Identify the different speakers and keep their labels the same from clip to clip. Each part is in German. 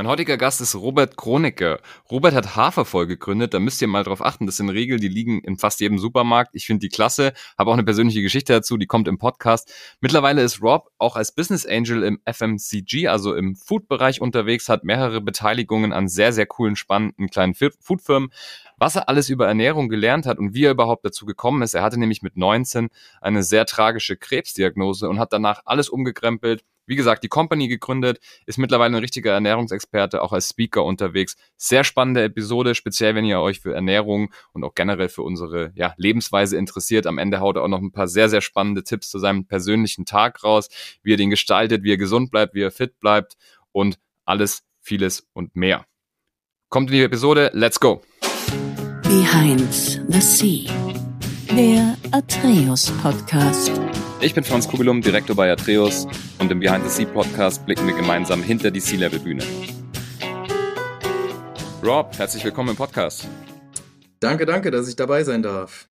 Speaker 1: Mein heutiger Gast ist Robert Kronecke. Robert hat Hafervoll gegründet. Da müsst ihr mal drauf achten. Das sind Regeln, die liegen in fast jedem Supermarkt. Ich finde die klasse. Habe auch eine persönliche Geschichte dazu. Die kommt im Podcast. Mittlerweile ist Rob auch als Business Angel im FMCG, also im Food-Bereich unterwegs, hat mehrere Beteiligungen an sehr, sehr coolen, spannenden kleinen Foodfirmen. Was er alles über Ernährung gelernt hat und wie er überhaupt dazu gekommen ist. Er hatte nämlich mit 19 eine sehr tragische Krebsdiagnose und hat danach alles umgekrempelt, wie gesagt, die Company gegründet, ist mittlerweile ein richtiger Ernährungsexperte, auch als Speaker unterwegs. Sehr spannende Episode, speziell wenn ihr euch für Ernährung und auch generell für unsere ja, Lebensweise interessiert. Am Ende haut er auch noch ein paar sehr, sehr spannende Tipps zu seinem persönlichen Tag raus, wie er den gestaltet, wie er gesund bleibt, wie er fit bleibt und alles, vieles und mehr. Kommt in die Episode, let's go!
Speaker 2: Behind the Sea, der Atreus Podcast.
Speaker 1: Ich bin Franz Kugelum, Direktor bei Atreus und im Behind the Sea Podcast blicken wir gemeinsam hinter die Sea-Level-Bühne. Rob, herzlich willkommen im Podcast.
Speaker 3: Danke, danke, dass ich dabei sein darf.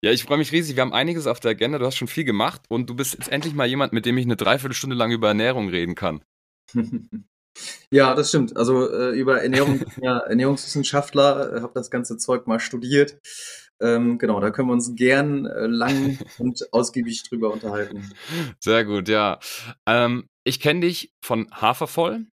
Speaker 1: Ja, ich freue mich riesig. Wir haben einiges auf der Agenda. Du hast schon viel gemacht und du bist jetzt endlich mal jemand, mit dem ich eine Dreiviertelstunde lang über Ernährung reden kann.
Speaker 3: ja, das stimmt. Also äh, über Ernährung, ja, Ernährungswissenschaftler, äh, habe das ganze Zeug mal studiert. Ähm, genau, da können wir uns gern äh, lang und ausgiebig drüber unterhalten.
Speaker 1: Sehr gut, ja. Ähm, ich kenne dich von Hafervoll.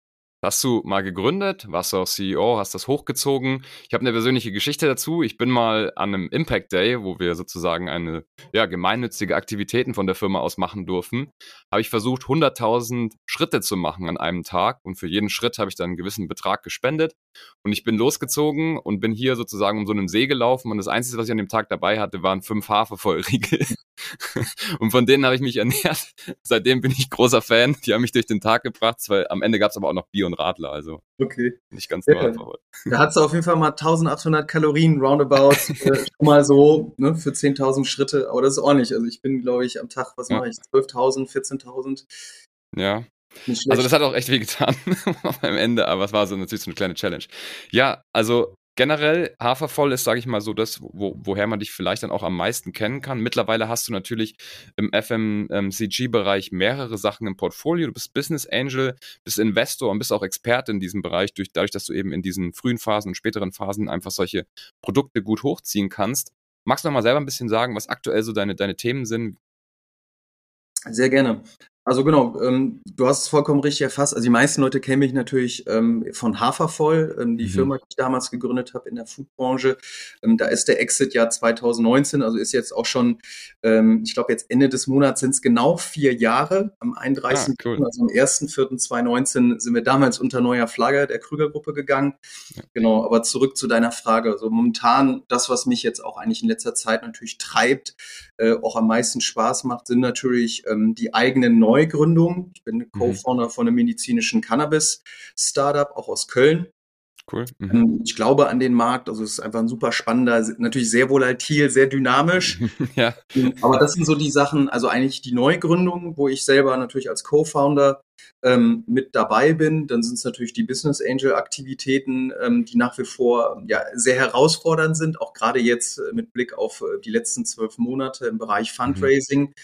Speaker 1: Hast du mal gegründet, warst du auch CEO, hast das hochgezogen. Ich habe eine persönliche Geschichte dazu. Ich bin mal an einem Impact Day, wo wir sozusagen eine ja, gemeinnützige Aktivitäten von der Firma aus machen durften, habe ich versucht, 100.000 Schritte zu machen an einem Tag. Und für jeden Schritt habe ich dann einen gewissen Betrag gespendet. Und ich bin losgezogen und bin hier sozusagen um so einen See gelaufen. Und das Einzige, was ich an dem Tag dabei hatte, waren fünf Hafervollriegel. und von denen habe ich mich ernährt. Seitdem bin ich großer Fan. Die haben mich durch den Tag gebracht. Weil am Ende gab es aber auch noch Bier und Radler. Also
Speaker 3: okay.
Speaker 1: nicht ganz ja. normal.
Speaker 3: Da hat es auf jeden Fall mal 1800 Kalorien roundabout. äh, mal so ne, für 10.000 Schritte. Aber das ist ordentlich. Also ich bin, glaube ich, am Tag, was ja. mache ich? 12.000, 14.000.
Speaker 1: Ja, also das hat auch echt weh getan am Ende, aber es war so natürlich so eine kleine Challenge. Ja, also generell Hafervoll ist, sage ich mal so, das, wo, woher man dich vielleicht dann auch am meisten kennen kann. Mittlerweile hast du natürlich im FMCG-Bereich mehrere Sachen im Portfolio. Du bist Business Angel, bist Investor und bist auch Experte in diesem Bereich, durch, dadurch, dass du eben in diesen frühen Phasen und späteren Phasen einfach solche Produkte gut hochziehen kannst. Magst du noch mal selber ein bisschen sagen, was aktuell so deine, deine Themen sind?
Speaker 3: Sehr gerne. Also genau, ähm, du hast es vollkommen richtig erfasst. Also die meisten Leute kennen mich natürlich ähm, von Hafervoll, ähm, die mhm. Firma, die ich damals gegründet habe in der Foodbranche. Ähm, da ist der Exit ja 2019, also ist jetzt auch schon, ähm, ich glaube jetzt Ende des Monats sind es genau vier Jahre. Am 31. Ah, cool. also am 1.4.2019 sind wir damals unter neuer Flagge der Krüger-Gruppe gegangen. Ja. Genau, aber zurück zu deiner Frage. Also momentan das, was mich jetzt auch eigentlich in letzter Zeit natürlich treibt, äh, auch am meisten Spaß macht, sind natürlich ähm, die eigenen neuen Neugründung. Ich bin mhm. Co-Founder von einem medizinischen Cannabis-Startup, auch aus Köln. Cool. Mhm. Ähm, ich glaube an den Markt, also es ist einfach ein super spannender, natürlich sehr volatil, sehr dynamisch. ja. Ähm, aber das sind so die Sachen, also eigentlich die Neugründung, wo ich selber natürlich als Co-Founder ähm, mit dabei bin. Dann sind es natürlich die Business Angel Aktivitäten, ähm, die nach wie vor ja, sehr herausfordernd sind, auch gerade jetzt äh, mit Blick auf äh, die letzten zwölf Monate im Bereich mhm. Fundraising. Mhm.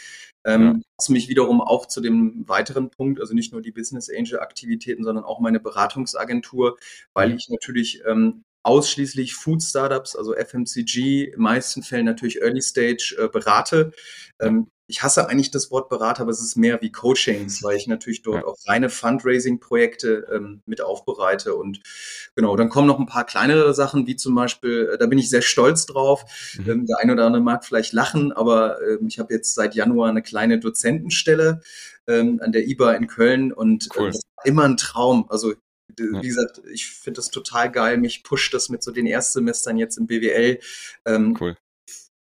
Speaker 3: Ähm, ja. Was mich wiederum auch zu dem weiteren Punkt, also nicht nur die Business Angel Aktivitäten, sondern auch meine Beratungsagentur, weil ich natürlich ähm, ausschließlich Food Startups, also FMCG, in meisten Fällen natürlich Early Stage äh, berate. Ähm, ich hasse eigentlich das Wort Berater, aber es ist mehr wie Coachings, weil ich natürlich dort auch reine Fundraising-Projekte ähm, mit aufbereite. Und genau, dann kommen noch ein paar kleinere Sachen, wie zum Beispiel, äh, da bin ich sehr stolz drauf. Mhm. Ähm, der eine oder andere mag vielleicht lachen, aber ähm, ich habe jetzt seit Januar eine kleine Dozentenstelle ähm, an der IBA in Köln und äh, cool. das war immer ein Traum. Also wie gesagt, ich finde das total geil. Mich pusht das mit so den Erstsemestern jetzt im BWL. Ähm, cool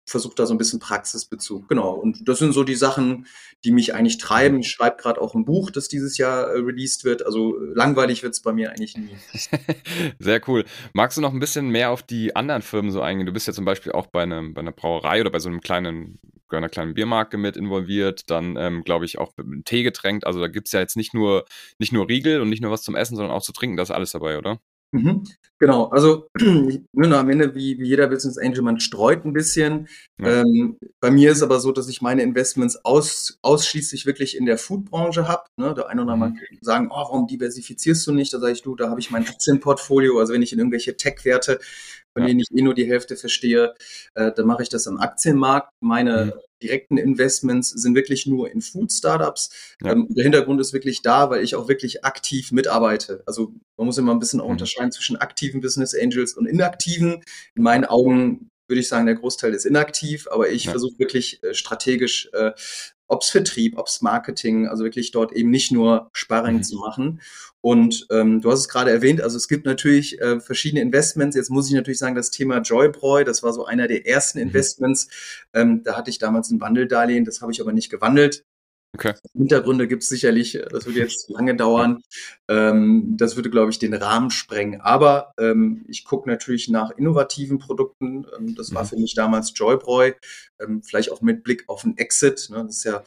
Speaker 3: versuche da so ein bisschen Praxisbezug. Genau. Und das sind so die Sachen, die mich eigentlich treiben. Ich schreibe gerade auch ein Buch, das dieses Jahr äh, released wird. Also langweilig wird es bei mir eigentlich nie.
Speaker 1: Sehr cool. Magst du noch ein bisschen mehr auf die anderen Firmen so eingehen? Du bist ja zum Beispiel auch bei, einem, bei einer Brauerei oder bei so einem kleinen einer kleinen Biermarke mit involviert, dann ähm, glaube ich auch Tee getränkt. Also da gibt es ja jetzt nicht nur, nicht nur Riegel und nicht nur was zum Essen, sondern auch zu trinken, das ist alles dabei, oder?
Speaker 3: Mhm. Genau, also ne, am Ende wie, wie jeder Business Angel, man streut ein bisschen. Ja. Ähm, bei mir ist aber so, dass ich meine Investments aus, ausschließlich wirklich in der Foodbranche habe. Ne? Der eine oder andere mhm. sagen, oh, warum diversifizierst du nicht? Da sage ich, du, da habe ich mein Aktienportfolio. Also wenn ich in irgendwelche Tech-Werte von ja. denen ich eh nur die Hälfte verstehe, äh, dann mache ich das am Aktienmarkt. Meine mhm. Direkten Investments sind wirklich nur in Food-Startups. Ja. Ähm, der Hintergrund ist wirklich da, weil ich auch wirklich aktiv mitarbeite. Also man muss immer ein bisschen auch mhm. unterscheiden zwischen aktiven Business Angels und inaktiven. In meinen Augen würde ich sagen, der Großteil ist inaktiv, aber ich ja. versuche wirklich äh, strategisch äh, ob es Vertrieb, ob es Marketing, also wirklich dort eben nicht nur Sparring mhm. zu machen. Und ähm, du hast es gerade erwähnt, also es gibt natürlich äh, verschiedene Investments. Jetzt muss ich natürlich sagen, das Thema Joybräu, das war so einer der ersten mhm. Investments. Ähm, da hatte ich damals ein Wandeldarlehen, das habe ich aber nicht gewandelt. Okay. Hintergründe gibt es sicherlich, äh, das würde jetzt lange dauern. Ähm, das würde, glaube ich, den Rahmen sprengen. Aber ähm, ich gucke natürlich nach innovativen Produkten. Ähm, das war mhm. für mich damals Joybräu. Ähm, vielleicht auch mit Blick auf einen Exit. Ne? Das ist ja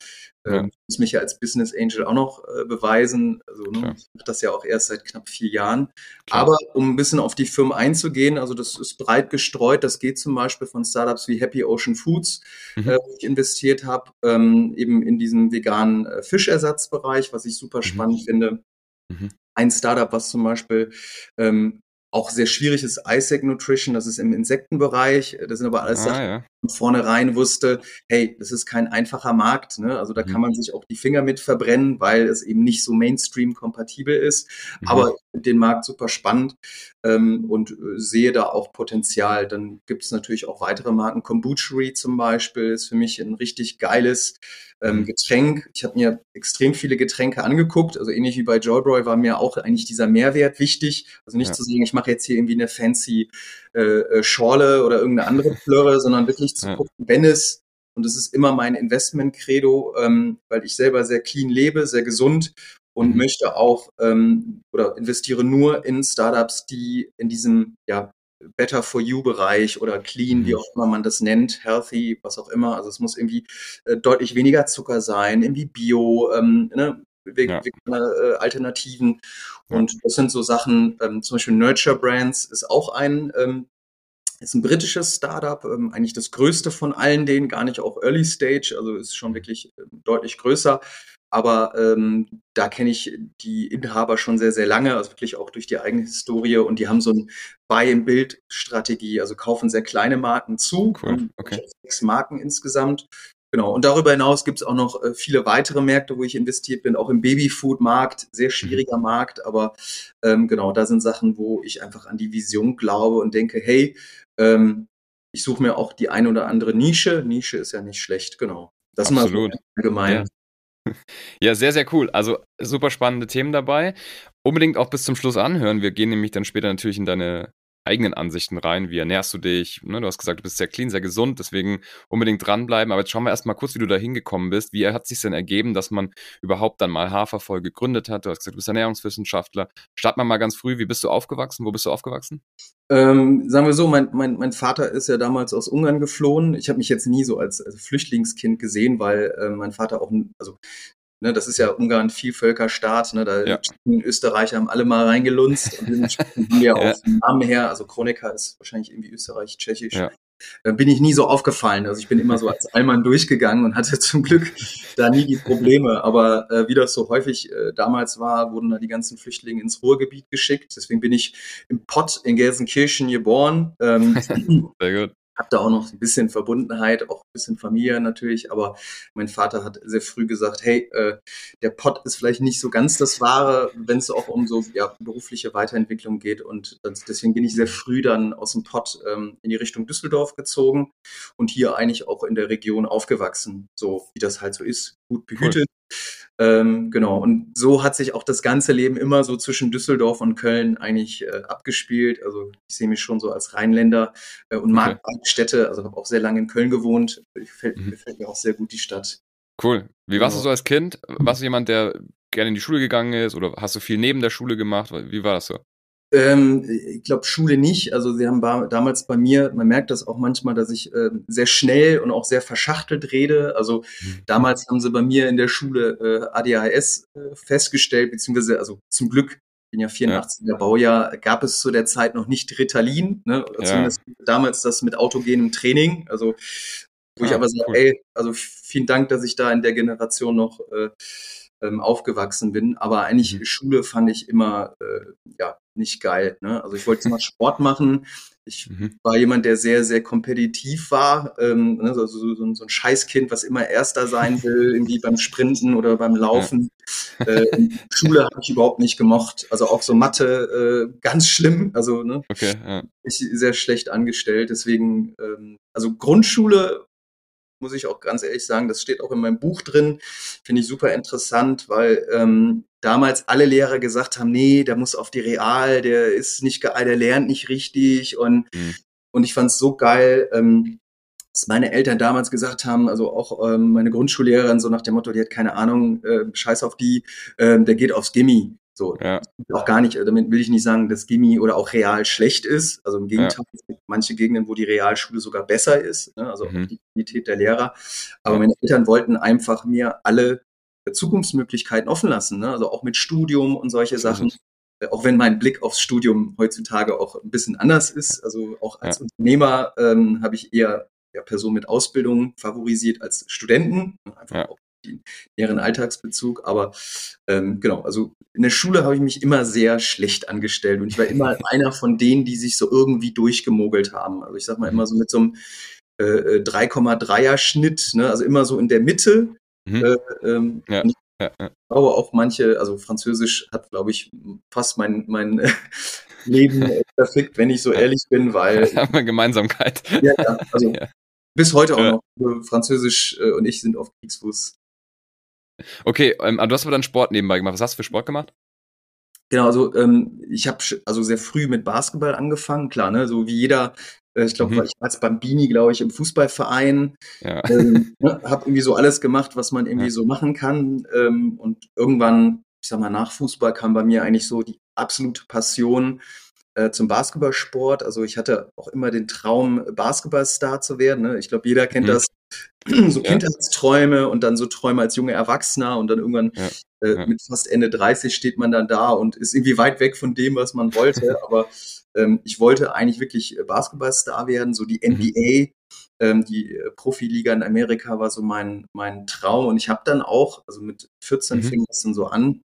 Speaker 3: ja. Ähm, muss mich ja als Business Angel auch noch äh, beweisen. Also ne, ich mache das ja auch erst seit knapp vier Jahren. Klar. Aber um ein bisschen auf die Firmen einzugehen, also das ist breit gestreut. Das geht zum Beispiel von Startups wie Happy Ocean Foods, mhm. äh, wo ich investiert habe, ähm, eben in diesen veganen äh, Fischersatzbereich, was ich super mhm. spannend finde. Mhm. Ein Startup, was zum Beispiel ähm, auch sehr schwierig ist Isaac Nutrition, das ist im Insektenbereich. Das sind aber alles ah, Sachen, ja. Vornherein wusste, hey, das ist kein einfacher Markt. Ne? Also da mhm. kann man sich auch die Finger mit verbrennen, weil es eben nicht so Mainstream-kompatibel ist. Mhm. Aber den Markt super spannend ähm, und äh, sehe da auch Potenzial. Dann gibt es natürlich auch weitere Marken. Kombuchery zum Beispiel ist für mich ein richtig geiles ähm, mhm. Getränk. Ich habe mir extrem viele Getränke angeguckt. Also ähnlich wie bei Joybroy war mir auch eigentlich dieser Mehrwert wichtig. Also nicht ja. zu sagen, ich mache jetzt hier irgendwie eine fancy äh, äh Schorle oder irgendeine andere Flöre, sondern wirklich zu ja. gucken, wenn es und das ist immer mein Investment-Credo, ähm, weil ich selber sehr clean lebe, sehr gesund und mhm. möchte auch ähm, oder investiere nur in Startups, die in diesem ja, Better for You Bereich oder Clean, wie mhm. auch immer man das nennt, Healthy, was auch immer. Also es muss irgendwie äh, deutlich weniger Zucker sein, irgendwie Bio, ähm, ne, ja. äh, Alternativen. Und das sind so Sachen, ähm, zum Beispiel Nurture Brands ist auch ein, ähm, ist ein britisches Startup, ähm, eigentlich das größte von allen denen, gar nicht auch Early Stage, also ist schon wirklich äh, deutlich größer. Aber ähm, da kenne ich die Inhaber schon sehr, sehr lange, also wirklich auch durch die eigene Historie. Und die haben so ein Buy-and-Build-Strategie, also kaufen sehr kleine Marken zu. Cool. Okay. Sechs Marken insgesamt. Genau. Und darüber hinaus gibt es auch noch äh, viele weitere Märkte, wo ich investiert bin, auch im Babyfood-Markt, sehr schwieriger mhm. Markt, aber ähm, genau, da sind Sachen, wo ich einfach an die Vision glaube und denke, hey, ähm, ich suche mir auch die eine oder andere Nische. Nische ist ja nicht schlecht, genau. Das
Speaker 1: Absolut. ist mal so allgemein. Ja. Ja, sehr, sehr cool. Also super spannende Themen dabei. Unbedingt auch bis zum Schluss anhören. Wir gehen nämlich dann später natürlich in deine eigenen Ansichten rein. Wie ernährst du dich? Ne, du hast gesagt, du bist sehr clean, sehr gesund, deswegen unbedingt dranbleiben. Aber jetzt schauen wir erstmal kurz, wie du da hingekommen bist. Wie hat es sich denn ergeben, dass man überhaupt dann mal Hafervoll gegründet hat? Du hast gesagt, du bist Ernährungswissenschaftler. Starten wir mal ganz früh. Wie bist du aufgewachsen? Wo bist du aufgewachsen?
Speaker 3: Ähm, sagen wir so, mein, mein, mein Vater ist ja damals aus Ungarn geflohen. Ich habe mich jetzt nie so als, als Flüchtlingskind gesehen, weil äh, mein Vater auch, also Ne, das ist ja Ungarn Vielvölkerstaat. Ne, da ja. die Österreicher haben alle mal reingelunzt und haben wir auch ja. vom Namen her, also Kronecker ist wahrscheinlich irgendwie Österreich, Tschechisch. Ja. Da bin ich nie so aufgefallen. Also ich bin immer so als Allmann durchgegangen und hatte zum Glück da nie die Probleme. Aber äh, wie das so häufig äh, damals war, wurden da die ganzen Flüchtlinge ins Ruhrgebiet geschickt. Deswegen bin ich im Pott in Gelsenkirchen geboren. Ähm, Sehr gut habe da auch noch ein bisschen Verbundenheit, auch ein bisschen Familie natürlich, aber mein Vater hat sehr früh gesagt, hey, äh, der Pott ist vielleicht nicht so ganz das Wahre, wenn es auch um so ja, berufliche Weiterentwicklung geht und das, deswegen bin ich sehr früh dann aus dem Pott ähm, in die Richtung Düsseldorf gezogen und hier eigentlich auch in der Region aufgewachsen, so wie das halt so ist, gut behütet. Ähm, genau, und so hat sich auch das ganze Leben immer so zwischen Düsseldorf und Köln eigentlich äh, abgespielt. Also ich sehe mich schon so als Rheinländer äh, und mag okay. Städte, also habe auch sehr lange in Köln gewohnt. Gefällt, mhm. gefällt mir auch sehr gut die Stadt.
Speaker 1: Cool. Wie warst genau. du so als Kind? Warst du jemand, der gerne in die Schule gegangen ist oder hast du viel neben der Schule gemacht? Wie war das so?
Speaker 3: Ähm, ich glaube, Schule nicht. Also sie haben damals bei mir, man merkt das auch manchmal, dass ich äh, sehr schnell und auch sehr verschachtelt rede. Also mhm. damals haben sie bei mir in der Schule äh, ADHS äh, festgestellt, beziehungsweise also zum Glück bin ja 84er ja. Baujahr, gab es zu der Zeit noch nicht Ritalin, ne? Ja. zumindest damals das mit autogenem Training, also wo ah, ich aber sage, cool. ey, also vielen Dank, dass ich da in der Generation noch äh, ähm, aufgewachsen bin, aber eigentlich mhm. Schule fand ich immer äh, ja nicht geil. Ne? Also ich wollte immer Sport machen. Ich mhm. war jemand, der sehr, sehr kompetitiv war. Ähm, ne? so, so, so, so, ein Scheißkind, was immer Erster sein will, irgendwie beim Sprinten oder beim Laufen. Ja. Äh, Schule habe ich überhaupt nicht gemocht. Also auch so Mathe, äh, ganz schlimm. Also ne? okay, ja. ich sehr schlecht angestellt. Deswegen, ähm, also Grundschule muss ich auch ganz ehrlich sagen, das steht auch in meinem Buch drin, finde ich super interessant, weil ähm, damals alle Lehrer gesagt haben, nee, der muss auf die Real, der ist nicht geil, der lernt nicht richtig und, mhm. und ich fand es so geil, ähm, dass meine Eltern damals gesagt haben, also auch ähm, meine Grundschullehrerin so nach dem Motto, die hat keine Ahnung, äh, scheiß auf die, äh, der geht aufs Gimmi. So, ja. auch gar nicht, damit will ich nicht sagen, dass Gimmi oder auch Real schlecht ist. Also im Gegenteil, ja. es gibt manche Gegenden, wo die Realschule sogar besser ist, ne? also mhm. die Qualität der Lehrer. Aber ja. meine Eltern wollten einfach mir alle Zukunftsmöglichkeiten offen lassen, ne? also auch mit Studium und solche Sachen. Äh, auch wenn mein Blick aufs Studium heutzutage auch ein bisschen anders ist. Also auch als Unternehmer ähm, habe ich eher ja, Personen mit Ausbildung favorisiert als Studenten. Einfach auch den näheren Alltagsbezug. Aber ähm, genau, also in der Schule habe ich mich immer sehr schlecht angestellt und ich war immer einer von denen, die sich so irgendwie durchgemogelt haben. Also ich sag mal immer so mit so einem äh, 3,3er äh, Schnitt, ne? also immer so in der Mitte. Mhm. Äh, ähm, ja. Ich ja, ja. glaube auch manche, also Französisch hat, glaube ich, fast mein, mein Leben perfekt, wenn ich so ehrlich bin, weil.
Speaker 1: Da haben wir Gemeinsamkeit.
Speaker 3: Ja, ja also bis heute auch noch. Also Französisch äh, und ich sind auf Kriegsfuß.
Speaker 1: Okay, ähm, du hast aber dann Sport nebenbei gemacht. Was hast du für Sport gemacht?
Speaker 3: Genau, also ähm, ich habe also sehr früh mit Basketball angefangen, klar, ne, so wie jeder. Äh, ich glaube, mhm. ich war als Bambini, glaube ich, im Fußballverein. Ja. Ähm, ne, habe irgendwie so alles gemacht, was man irgendwie ja. so machen kann. Ähm, und irgendwann, ich sag mal, nach Fußball kam bei mir eigentlich so die absolute Passion äh, zum Basketballsport. Also ich hatte auch immer den Traum, Basketballstar zu werden. Ne? Ich glaube, jeder kennt mhm. das. so ja. Kindheitsträume und dann so Träume als junger Erwachsener und dann irgendwann ja. Äh, mit fast Ende 30 steht man dann da und ist irgendwie weit weg von dem, was man wollte. Aber ähm, ich wollte eigentlich wirklich Basketballstar werden, so die NBA. Mhm. Ähm, die äh, Profiliga in Amerika war so mein, mein Traum und ich habe dann auch, also mit 14 mhm. fing das dann so an,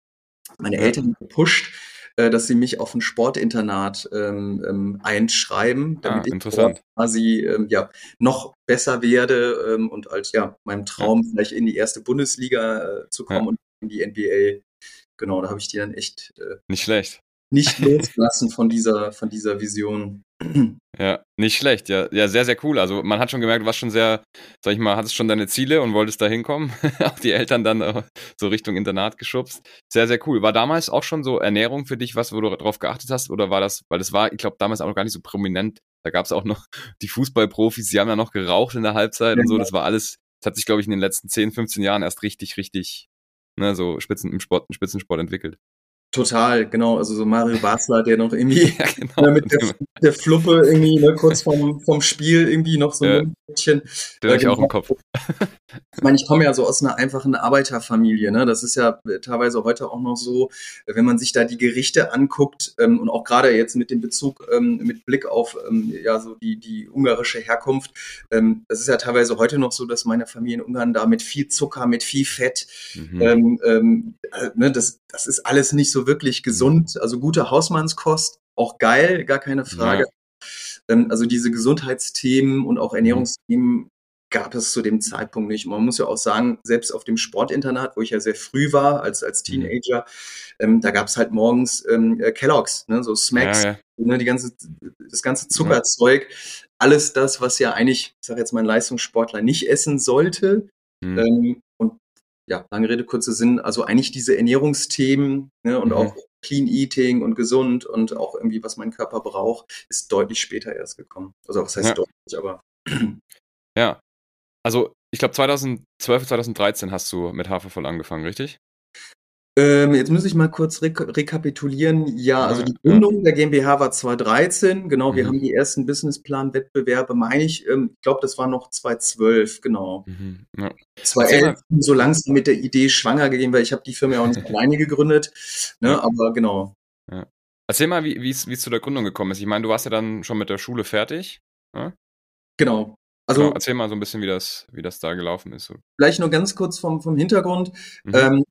Speaker 3: meine Eltern gepusht, äh, dass sie mich auf ein Sportinternat ähm, ähm, einschreiben,
Speaker 1: damit ah, ich
Speaker 3: quasi ähm, ja noch besser werde ähm, und als ja meinem Traum ja. vielleicht in die erste Bundesliga äh, zu kommen ja. und in die NBA. Genau, da habe ich die dann echt
Speaker 1: äh, nicht schlecht
Speaker 3: nicht loslassen von dieser von dieser Vision.
Speaker 1: Ja, nicht schlecht. Ja, ja, sehr, sehr cool. Also man hat schon gemerkt, du warst schon sehr, sag ich mal, hattest schon deine Ziele und wolltest da hinkommen. auch die Eltern dann äh, so Richtung Internat geschubst. Sehr, sehr cool. War damals auch schon so Ernährung für dich was, wo du darauf geachtet hast? Oder war das, weil das war, ich glaube, damals auch noch gar nicht so prominent. Da gab es auch noch die Fußballprofis, die haben ja noch geraucht in der Halbzeit ja, und so. Das war alles, das hat sich, glaube ich, in den letzten 10, 15 Jahren erst richtig, richtig, ne, so Spitzen im Sport, im Spitzensport entwickelt.
Speaker 3: Total, genau. Also so Mario Basler, der noch irgendwie ja, genau. mit der, der, Fluppe irgendwie ne, kurz vorm, vom Spiel irgendwie noch so ja. ein bisschen.
Speaker 1: Der äh, genau. auch im Kopf.
Speaker 3: Ich meine, ich komme ja so aus einer einfachen Arbeiterfamilie. Ne? Das ist ja teilweise heute auch noch so, wenn man sich da die Gerichte anguckt ähm, und auch gerade jetzt mit dem Bezug, ähm, mit Blick auf ähm, ja so die, die ungarische Herkunft, ähm, das ist ja teilweise heute noch so, dass meine Familie in Ungarn da mit viel Zucker, mit viel Fett, mhm. ähm, ähm, äh, ne, das, das ist alles nicht so wirklich gesund. Also gute Hausmannskost, auch geil, gar keine Frage. Ja. Ähm, also diese Gesundheitsthemen und auch mhm. Ernährungsthemen gab es zu dem Zeitpunkt nicht. Man muss ja auch sagen, selbst auf dem Sportinternat, wo ich ja sehr früh war, als, als mhm. Teenager, ähm, da gab es halt morgens ähm, äh, Kelloggs, ne, so Smacks, ja, ja. Ne, die ganze, das ganze Zuckerzeug, alles das, was ja eigentlich, ich sage jetzt mal, ein Leistungssportler nicht essen sollte. Mhm. Ähm, ja, lange Rede, kurzer Sinn, also eigentlich diese Ernährungsthemen ne, und mhm. auch Clean Eating und gesund und auch irgendwie, was mein Körper braucht, ist deutlich später erst gekommen. Also was heißt ja. deutlich, aber.
Speaker 1: Ja. Also ich glaube 2012, 2013 hast du mit Hafervoll angefangen, richtig?
Speaker 3: Ähm, jetzt muss ich mal kurz re rekapitulieren. Ja, also die Gründung der GmbH war 2013. Genau, mhm. wir haben die ersten Businessplan-Wettbewerbe, meine ich. Ähm, ich glaube, das war noch 2012, genau. Mhm. Ja. 2011 so langsam mit der Idee schwanger gegeben, weil ich habe die Firma ja auch nicht alleine gegründet. Ne, aber genau.
Speaker 1: Ja. Erzähl mal, wie es zu der Gründung gekommen ist. Ich meine, du warst ja dann schon mit der Schule fertig. Ja?
Speaker 3: Genau.
Speaker 1: Also genau, erzähl mal so ein bisschen, wie das, wie das da gelaufen ist.
Speaker 3: Vielleicht nur ganz kurz vom, vom Hintergrund. Mhm. Ähm,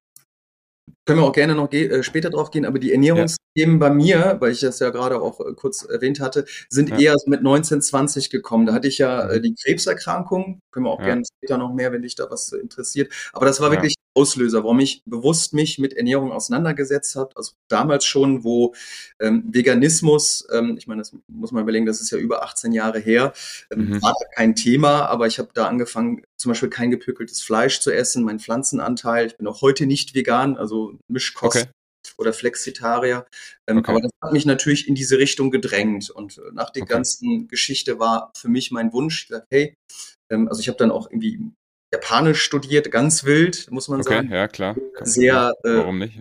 Speaker 3: können wir auch gerne noch äh, später drauf gehen, aber die Ernährungsthemen ja. bei mir, weil ich das ja gerade auch äh, kurz erwähnt hatte, sind ja. eher mit 19, 20 gekommen. Da hatte ich ja äh, mhm. die Krebserkrankung, können wir auch ja. gerne später noch mehr, wenn dich da was interessiert. Aber das war wirklich Auslöser, warum ich bewusst mich mit Ernährung auseinandergesetzt habe. Also damals schon, wo ähm, Veganismus, ähm, ich meine, das muss man überlegen, das ist ja über 18 Jahre her, ähm, mhm. war kein Thema, aber ich habe da angefangen, zum Beispiel kein gepökeltes Fleisch zu essen, mein Pflanzenanteil. Ich bin auch heute nicht vegan, also Mischkost. Okay oder Flexitarier. Ähm, okay. Aber das hat mich natürlich in diese Richtung gedrängt. Und äh, nach der okay. ganzen Geschichte war für mich mein Wunsch, ich gesagt, hey, ähm, also ich habe dann auch irgendwie Japanisch studiert, ganz wild, muss man okay, sagen.
Speaker 1: Ja, klar.
Speaker 3: Sehr, äh, Warum nicht?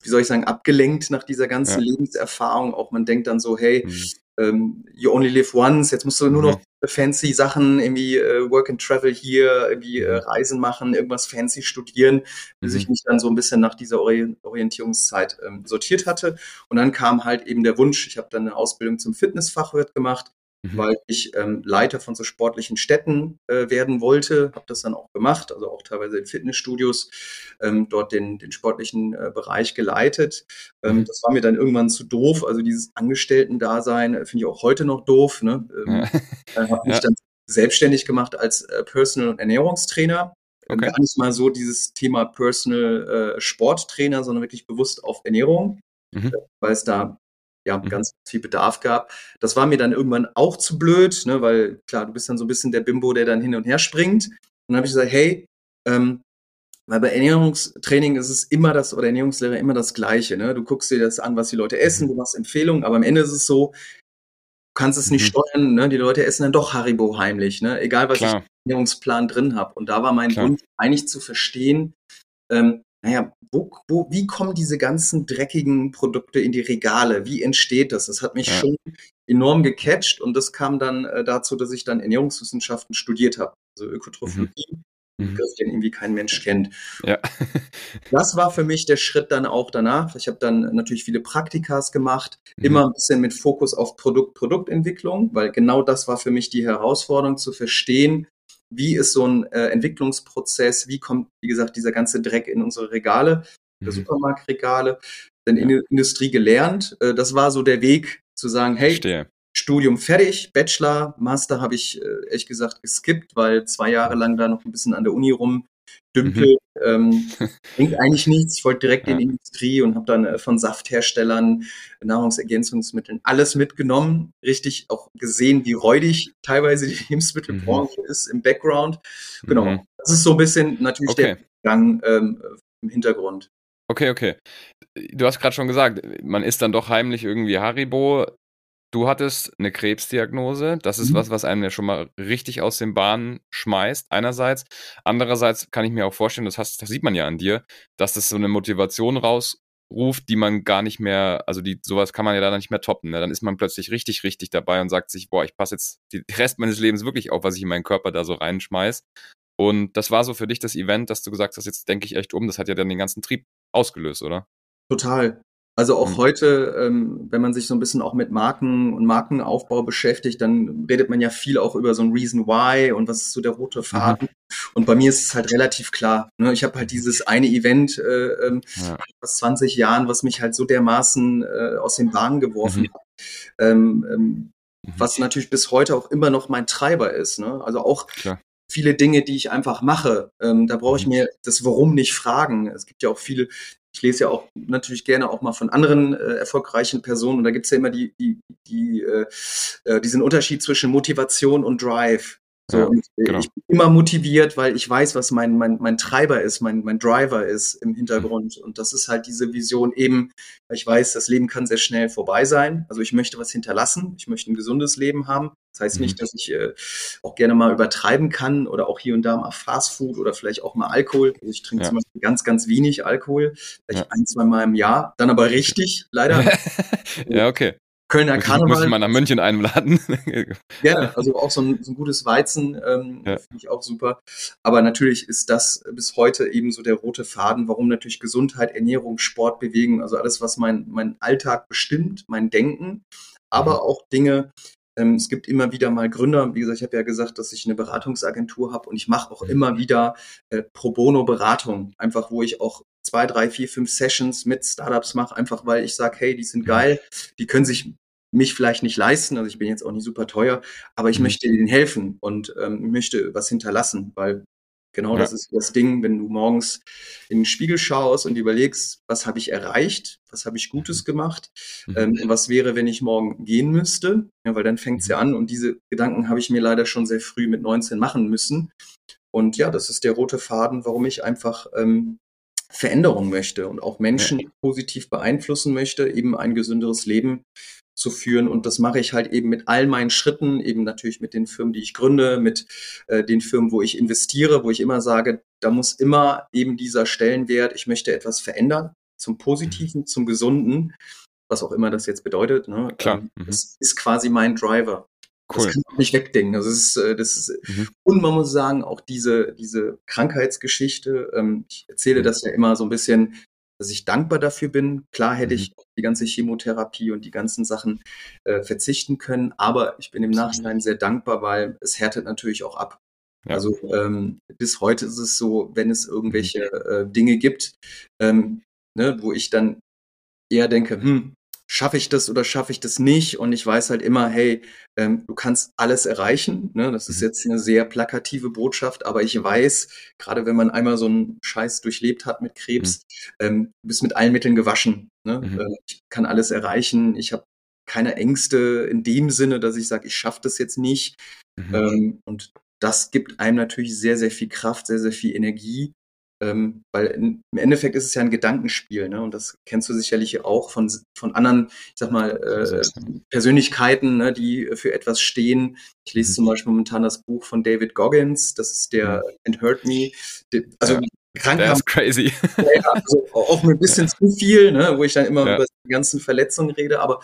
Speaker 3: wie soll ich sagen, abgelenkt nach dieser ganzen ja. Lebenserfahrung. Auch man denkt dann so, hey, mhm. ähm, you only live once, jetzt musst du nur mhm. noch fancy Sachen, irgendwie äh, Work and Travel hier, irgendwie äh, mhm. Reisen machen, irgendwas fancy studieren, bis mhm. ich mich dann so ein bisschen nach dieser Ori Orientierungszeit ähm, sortiert hatte. Und dann kam halt eben der Wunsch, ich habe dann eine Ausbildung zum Fitnessfachwirt gemacht, mhm. weil ich ähm, Leiter von so sportlichen Städten äh, werden wollte. Habe das dann auch gemacht, also auch teilweise in Fitnessstudios ähm, dort den, den sportlichen äh, Bereich geleitet. Ähm, mhm. Das war mir dann irgendwann zu doof. Also dieses Angestellten-Dasein äh, finde ich auch heute noch doof. Ne? Ähm, ja. habe mich ja. dann selbstständig gemacht als äh, Personal- und Ernährungstrainer. Ähm, okay. Gar nicht mal so dieses Thema Personal äh, Sporttrainer, sondern wirklich bewusst auf Ernährung, mhm. weil es da ja, mhm. ganz viel Bedarf gab. Das war mir dann irgendwann auch zu blöd, ne, weil klar, du bist dann so ein bisschen der Bimbo, der dann hin und her springt. Und dann habe ich gesagt, hey, ähm, weil bei Ernährungstraining ist es immer das, oder Ernährungslehre immer das Gleiche. Ne? Du guckst dir das an, was die Leute essen, mhm. du machst Empfehlungen, aber am Ende ist es so, du kannst es nicht mhm. steuern, ne? die Leute essen dann doch Haribo heimlich, ne? egal was Klar. ich im Ernährungsplan drin habe. Und da war mein Klar. Wunsch eigentlich zu verstehen, ähm, naja, wo, wo, wie kommen diese ganzen dreckigen Produkte in die Regale? Wie entsteht das? Das hat mich ja. schon enorm gecatcht und das kam dann äh, dazu, dass ich dann Ernährungswissenschaften studiert habe, also Ökotrophologie. Mhm. Begriff, den irgendwie kein Mensch kennt. Ja. das war für mich der Schritt dann auch danach. Ich habe dann natürlich viele Praktikas gemacht, mhm. immer ein bisschen mit Fokus auf Produkt, Produktentwicklung, weil genau das war für mich die Herausforderung zu verstehen, wie ist so ein äh, Entwicklungsprozess, wie kommt, wie gesagt, dieser ganze Dreck in unsere Regale, mhm. Supermarktregale, denn in der Industrie gelernt. Äh, das war so der Weg zu sagen, hey, Verstehe. Studium fertig, Bachelor, Master habe ich äh, ehrlich gesagt geskippt, weil zwei Jahre lang da noch ein bisschen an der Uni rum Dümpel mhm. ähm, bringt eigentlich nichts. Ich wollte direkt ja. in die Industrie und habe dann äh, von Saftherstellern, Nahrungsergänzungsmitteln alles mitgenommen. Richtig auch gesehen, wie räudig teilweise die Lebensmittelbranche mhm. ist im Background. Genau. Mhm. Das ist so ein bisschen natürlich okay. der Gang ähm, im Hintergrund.
Speaker 1: Okay, okay. Du hast gerade schon gesagt, man isst dann doch heimlich irgendwie Haribo. Du hattest eine Krebsdiagnose. Das ist mhm. was, was einem ja schon mal richtig aus den Bahnen schmeißt, einerseits. Andererseits kann ich mir auch vorstellen, das, hast, das sieht man ja an dir, dass das so eine Motivation rausruft, die man gar nicht mehr, also die, sowas kann man ja dann nicht mehr toppen. Ne? Dann ist man plötzlich richtig, richtig dabei und sagt sich, boah, ich passe jetzt den Rest meines Lebens wirklich auf, was ich in meinen Körper da so reinschmeiß. Und das war so für dich das Event, dass du gesagt hast, jetzt denke ich echt um. Das hat ja dann den ganzen Trieb ausgelöst, oder?
Speaker 3: Total. Also auch mhm. heute, ähm, wenn man sich so ein bisschen auch mit Marken und Markenaufbau beschäftigt, dann redet man ja viel auch über so ein Reason Why und was ist so der rote Faden. Mhm. Und bei mir ist es halt relativ klar. Ne? Ich habe halt dieses eine Event äh, ähm, ja. aus 20 Jahren, was mich halt so dermaßen äh, aus den Bahnen geworfen mhm. hat. Ähm, ähm, mhm. was natürlich bis heute auch immer noch mein Treiber ist. Ne? Also auch Klar viele Dinge, die ich einfach mache. Ähm, da brauche ich mhm. mir das Warum nicht fragen. Es gibt ja auch viele, ich lese ja auch natürlich gerne auch mal von anderen äh, erfolgreichen Personen und da gibt es ja immer die, die, die, äh, äh, diesen Unterschied zwischen Motivation und Drive. So, ja, genau. Ich bin immer motiviert, weil ich weiß, was mein, mein, mein Treiber ist, mein, mein Driver ist im Hintergrund. Und das ist halt diese Vision eben, ich weiß, das Leben kann sehr schnell vorbei sein. Also ich möchte was hinterlassen, ich möchte ein gesundes Leben haben. Das heißt nicht, mhm. dass ich äh, auch gerne mal übertreiben kann oder auch hier und da mal Fast Food oder vielleicht auch mal Alkohol. Also ich trinke ja. zum Beispiel ganz, ganz wenig Alkohol, vielleicht ja. ein, zwei Mal im Jahr, dann aber richtig, leider.
Speaker 1: ja, okay.
Speaker 3: Kölner
Speaker 1: muss
Speaker 3: Karneval.
Speaker 1: Ich mal nach München einladen.
Speaker 3: Gerne, also auch so ein, so ein gutes Weizen ähm, ja. finde ich auch super. Aber natürlich ist das bis heute eben so der rote Faden, warum natürlich Gesundheit, Ernährung, Sport, Bewegung, also alles, was mein, mein Alltag bestimmt, mein Denken, aber mhm. auch Dinge, ähm, es gibt immer wieder mal Gründer, wie gesagt, ich habe ja gesagt, dass ich eine Beratungsagentur habe und ich mache auch mhm. immer wieder äh, Pro Bono Beratung, einfach wo ich auch zwei, drei, vier, fünf Sessions mit Startups mache, einfach weil ich sage, hey, die sind geil, die können sich mich vielleicht nicht leisten, also ich bin jetzt auch nicht super teuer, aber ich mhm. möchte denen helfen und ähm, möchte was hinterlassen, weil genau ja. das ist das Ding, wenn du morgens in den Spiegel schaust und überlegst, was habe ich erreicht, was habe ich Gutes mhm. gemacht, mhm. ähm, was wäre, wenn ich morgen gehen müsste, ja, weil dann fängt es ja mhm. an und diese Gedanken habe ich mir leider schon sehr früh mit 19 machen müssen und ja, das ist der rote Faden, warum ich einfach ähm, Veränderung möchte und auch Menschen ja. positiv beeinflussen möchte, eben ein gesünderes Leben zu führen. Und das mache ich halt eben mit all meinen Schritten, eben natürlich mit den Firmen, die ich gründe, mit äh, den Firmen, wo ich investiere, wo ich immer sage, da muss immer eben dieser Stellenwert, ich möchte etwas verändern, zum Positiven, zum Gesunden, was auch immer das jetzt bedeutet. Ne?
Speaker 1: Klar. Ähm,
Speaker 3: mhm. Das ist quasi mein Driver. Cool. Das kann man nicht wegdenken. Also das ist, äh, das ist, mhm. und man muss sagen, auch diese, diese Krankheitsgeschichte, ähm, ich erzähle mhm. das ja immer so ein bisschen, dass ich dankbar dafür bin. Klar hätte mhm. ich die ganze Chemotherapie und die ganzen Sachen äh, verzichten können, aber ich bin im Nachhinein sehr dankbar, weil es härtet natürlich auch ab. Ja. Also ähm, bis heute ist es so, wenn es irgendwelche mhm. äh, Dinge gibt, ähm, ne, wo ich dann eher denke, hm, schaffe ich das oder schaffe ich das nicht? Und ich weiß halt immer, hey, ähm, du kannst alles erreichen. Ne? Das ist mhm. jetzt eine sehr plakative Botschaft, aber ich weiß, gerade wenn man einmal so einen Scheiß durchlebt hat mit Krebs, mhm. ähm, du bist mit allen Mitteln gewaschen. Ne? Mhm. Äh, ich kann alles erreichen. Ich habe keine Ängste in dem Sinne, dass ich sage, ich schaffe das jetzt nicht. Mhm. Ähm, und das gibt einem natürlich sehr, sehr viel Kraft, sehr, sehr viel Energie. Ähm, weil in, im Endeffekt ist es ja ein Gedankenspiel, ne? Und das kennst du sicherlich auch von, von anderen, ich sag mal, äh, Persönlichkeiten, ne, die für etwas stehen. Ich lese mhm. zum Beispiel momentan das Buch von David Goggins, das ist der mhm. And Hurt Me. Also ja.
Speaker 1: Krankenhaft. Das ist crazy.
Speaker 3: Ja, also auch ein bisschen ja. zu viel, ne, wo ich dann immer ja. über die ganzen Verletzungen rede, aber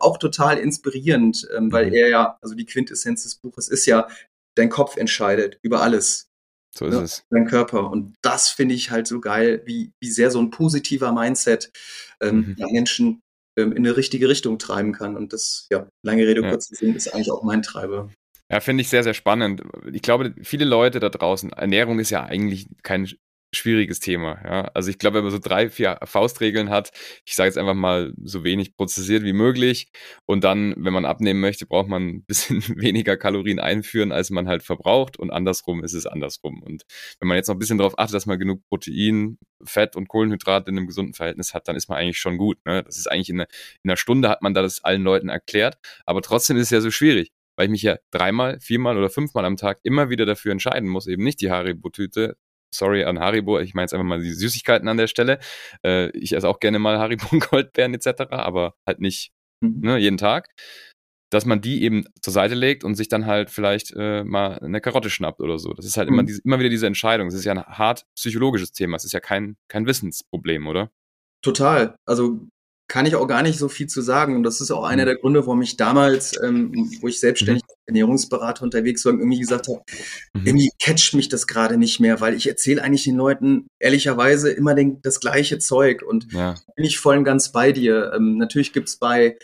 Speaker 3: auch total inspirierend, ähm, weil mhm. er ja, also die Quintessenz des Buches ist ja, dein Kopf entscheidet über alles.
Speaker 1: So ist ja, es.
Speaker 3: Dein Körper. Und das finde ich halt so geil, wie, wie sehr so ein positiver Mindset ähm, mhm. Menschen ähm, in eine richtige Richtung treiben kann. Und das, ja, lange Rede, ja. kurzer Sinn, ist eigentlich auch mein Treiber.
Speaker 1: Ja, finde ich sehr, sehr spannend. Ich glaube, viele Leute da draußen, Ernährung ist ja eigentlich kein schwieriges Thema. Ja? Also ich glaube, wenn man so drei, vier Faustregeln hat, ich sage jetzt einfach mal so wenig prozessiert wie möglich und dann, wenn man abnehmen möchte, braucht man ein bisschen weniger Kalorien einführen, als man halt verbraucht und andersrum ist es andersrum. Und wenn man jetzt noch ein bisschen darauf achtet, dass man genug Protein, Fett und Kohlenhydrate in einem gesunden Verhältnis hat, dann ist man eigentlich schon gut. Ne? Das ist eigentlich in, eine, in einer Stunde hat man das allen Leuten erklärt, aber trotzdem ist es ja so schwierig weil ich mich ja dreimal, viermal oder fünfmal am Tag immer wieder dafür entscheiden muss, eben nicht die Haribo-Tüte sorry an Haribo, ich meine jetzt einfach mal die Süßigkeiten an der Stelle. Äh, ich esse auch gerne mal Haribo und Goldbeeren etc., aber halt nicht mhm. ne, jeden Tag. Dass man die eben zur Seite legt und sich dann halt vielleicht äh, mal eine Karotte schnappt oder so. Das ist halt mhm. immer, diese, immer wieder diese Entscheidung. Es ist ja ein hart psychologisches Thema. Es ist ja kein, kein Wissensproblem, oder?
Speaker 3: Total. Also kann ich auch gar nicht so viel zu sagen. Und das ist auch einer mhm. der Gründe, warum ich damals, ähm, wo ich selbstständig mhm. Ernährungsberater unterwegs war, irgendwie gesagt habe, mhm. irgendwie catcht mich das gerade nicht mehr, weil ich erzähle eigentlich den Leuten ehrlicherweise immer den, das gleiche Zeug. Und ja. bin ich voll und ganz bei dir. Ähm, natürlich gibt's bei,